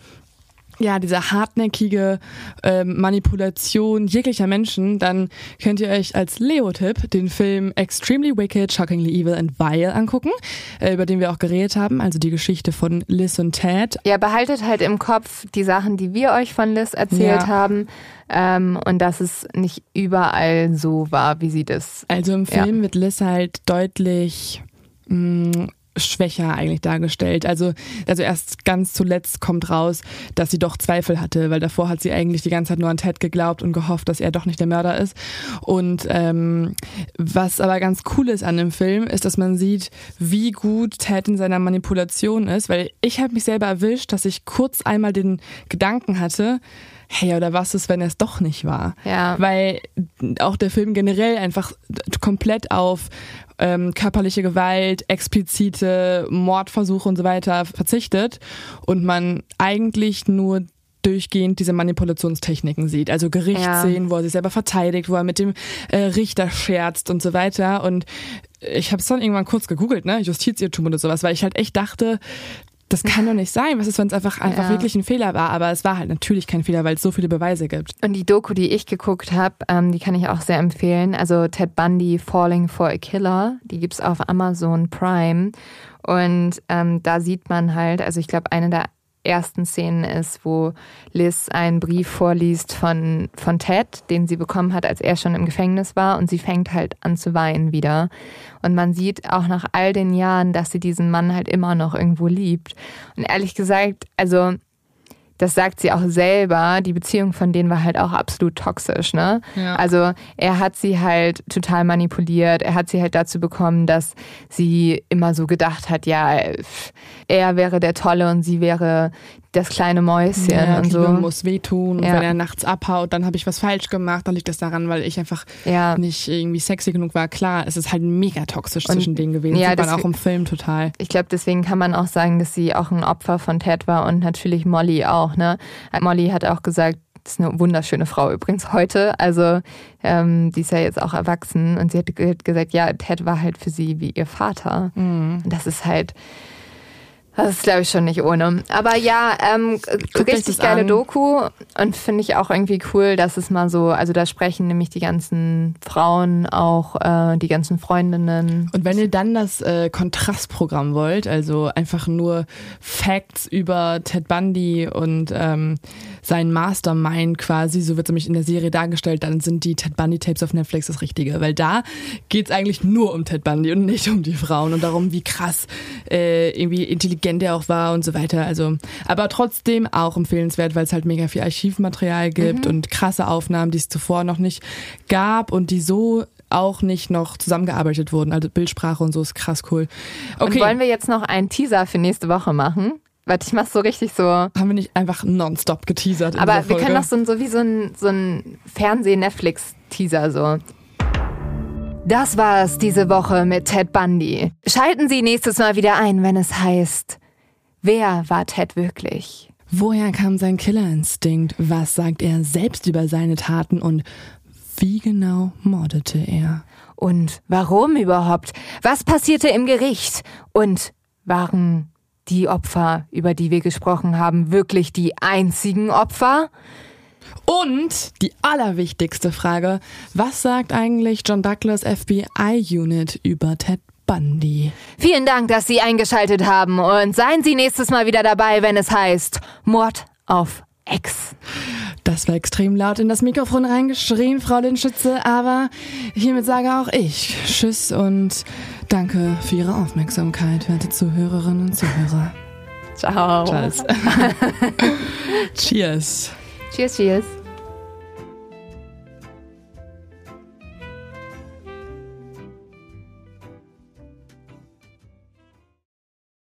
ja, diese hartnäckige ähm, Manipulation jeglicher Menschen, dann könnt ihr euch als Leo-Tipp den Film Extremely Wicked, Shockingly Evil and Vile angucken, äh, über den wir auch geredet haben, also die Geschichte von Liz und Ted. Ja, behaltet halt im Kopf die Sachen, die wir euch von Liz erzählt Ja. haben. Ähm, und dass es nicht überall so war, wie sie das. Also im Ja. Film wird Liz halt deutlich mh, schwächer eigentlich dargestellt. Also, also erst ganz zuletzt kommt raus, dass sie doch Zweifel hatte, weil davor hat sie eigentlich die ganze Zeit nur an Ted geglaubt und gehofft, dass er doch nicht der Mörder ist. Und ähm, was aber ganz cool ist an dem Film, ist, dass man sieht, wie gut Ted in seiner Manipulation ist, weil ich habe mich selber erwischt, dass ich kurz einmal den Gedanken hatte, hey, oder was ist, wenn es doch nicht war? Ja. Weil auch der Film generell einfach komplett auf ähm, körperliche Gewalt, explizite Mordversuche und so weiter verzichtet und man eigentlich nur durchgehend diese Manipulationstechniken sieht. Also Gerichtsszenen, ja. wo er sich selber verteidigt, wo er mit dem äh, Richter scherzt und so weiter. Und ich habe es dann irgendwann kurz gegoogelt, ne, Justizirrtum oder sowas, weil ich halt echt dachte, das kann doch nicht sein. Was ist, wenn es einfach, einfach ja. wirklich ein Fehler war? Aber es war halt natürlich kein Fehler, weil es so viele Beweise gibt. Und die Doku, die ich geguckt habe, ähm, die kann ich auch sehr empfehlen. Also Ted Bundy Falling for a Killer, die gibt's auf Amazon Prime. Und ähm, da sieht man halt, also ich glaube, eine der ersten Szenen ist, wo Liz einen Brief vorliest von, von Ted, den sie bekommen hat, als er schon im Gefängnis war. Und sie fängt halt an zu weinen wieder. Und man sieht auch nach all den Jahren, dass sie diesen Mann halt immer noch irgendwo liebt. Und ehrlich gesagt, also das sagt sie auch selber, die Beziehung von denen war halt auch absolut toxisch, ne? Ja. Also er hat sie halt total manipuliert, er hat sie halt dazu bekommen, dass sie immer so gedacht hat, ja, er wäre der Tolle und sie wäre das kleine Mäuschen ja, und so. muss wehtun und ja. wenn er nachts abhaut, dann habe ich was falsch gemacht, dann liegt das daran, weil ich einfach ja. nicht irgendwie sexy genug war. Klar, es ist halt mega toxisch und, zwischen denen gewesen. Ja, das sieht man auch im Film total. Ich glaube, deswegen kann man auch sagen, dass sie auch ein Opfer von Ted war und natürlich Molly auch. Ne? Molly hat auch gesagt, das ist eine wunderschöne Frau übrigens heute. Also ähm, die ist ja jetzt auch erwachsen und sie hat gesagt, ja, Ted war halt für sie wie ihr Vater. Mhm. Und das ist halt das ist, glaube ich, schon nicht ohne. Aber ja, ähm, richtig geile an. Doku und finde ich auch irgendwie cool, dass es mal so, also da sprechen nämlich die ganzen Frauen auch, äh, die ganzen Freundinnen. Und wenn ihr dann das äh, Kontrastprogramm wollt, also einfach nur Facts über Ted Bundy und ähm, sein Mastermind quasi, so wird es nämlich in der Serie dargestellt, dann sind die Ted Bundy Tapes auf Netflix das Richtige, weil da geht es eigentlich nur um Ted Bundy und nicht um die Frauen und darum, wie krass äh, irgendwie intelligent er auch war und so weiter. Also, aber trotzdem auch empfehlenswert, weil es halt mega viel Archivmaterial gibt mhm. und krasse Aufnahmen, die es zuvor noch nicht gab und die so auch nicht noch zusammengearbeitet wurden. Also Bildsprache und so ist krass cool. Okay. Und wollen wir jetzt noch einen Teaser für nächste Woche machen? Warte, ich mach's so richtig so. Haben wir nicht einfach nonstop geteasert? Aber wir können doch so, so wie so ein, so ein Fernseh-Netflix-Teaser so. Das war's diese Woche mit Ted Bundy. Schalten Sie nächstes Mal wieder ein, wenn es heißt, wer war Ted wirklich? Woher kam sein Killerinstinkt? Was sagt er selbst über seine Taten und wie genau mordete er? Und warum überhaupt? Was passierte im Gericht? Und waren die Opfer, über die wir gesprochen haben, wirklich die einzigen Opfer? Und die allerwichtigste Frage, was sagt eigentlich John Douglas FBI-Unit über Ted Bundy? Vielen Dank, dass Sie eingeschaltet haben und seien Sie nächstes Mal wieder dabei, wenn es heißt Mord auf Ex. Das war extrem laut in das Mikrofon reingeschrien, Frau Linschütze, aber hiermit sage auch ich Tschüss und danke für Ihre Aufmerksamkeit, werte Zuhörerinnen und Zuhörer. Ciao. Tschüss. (laughs) cheers. Cheers, cheers.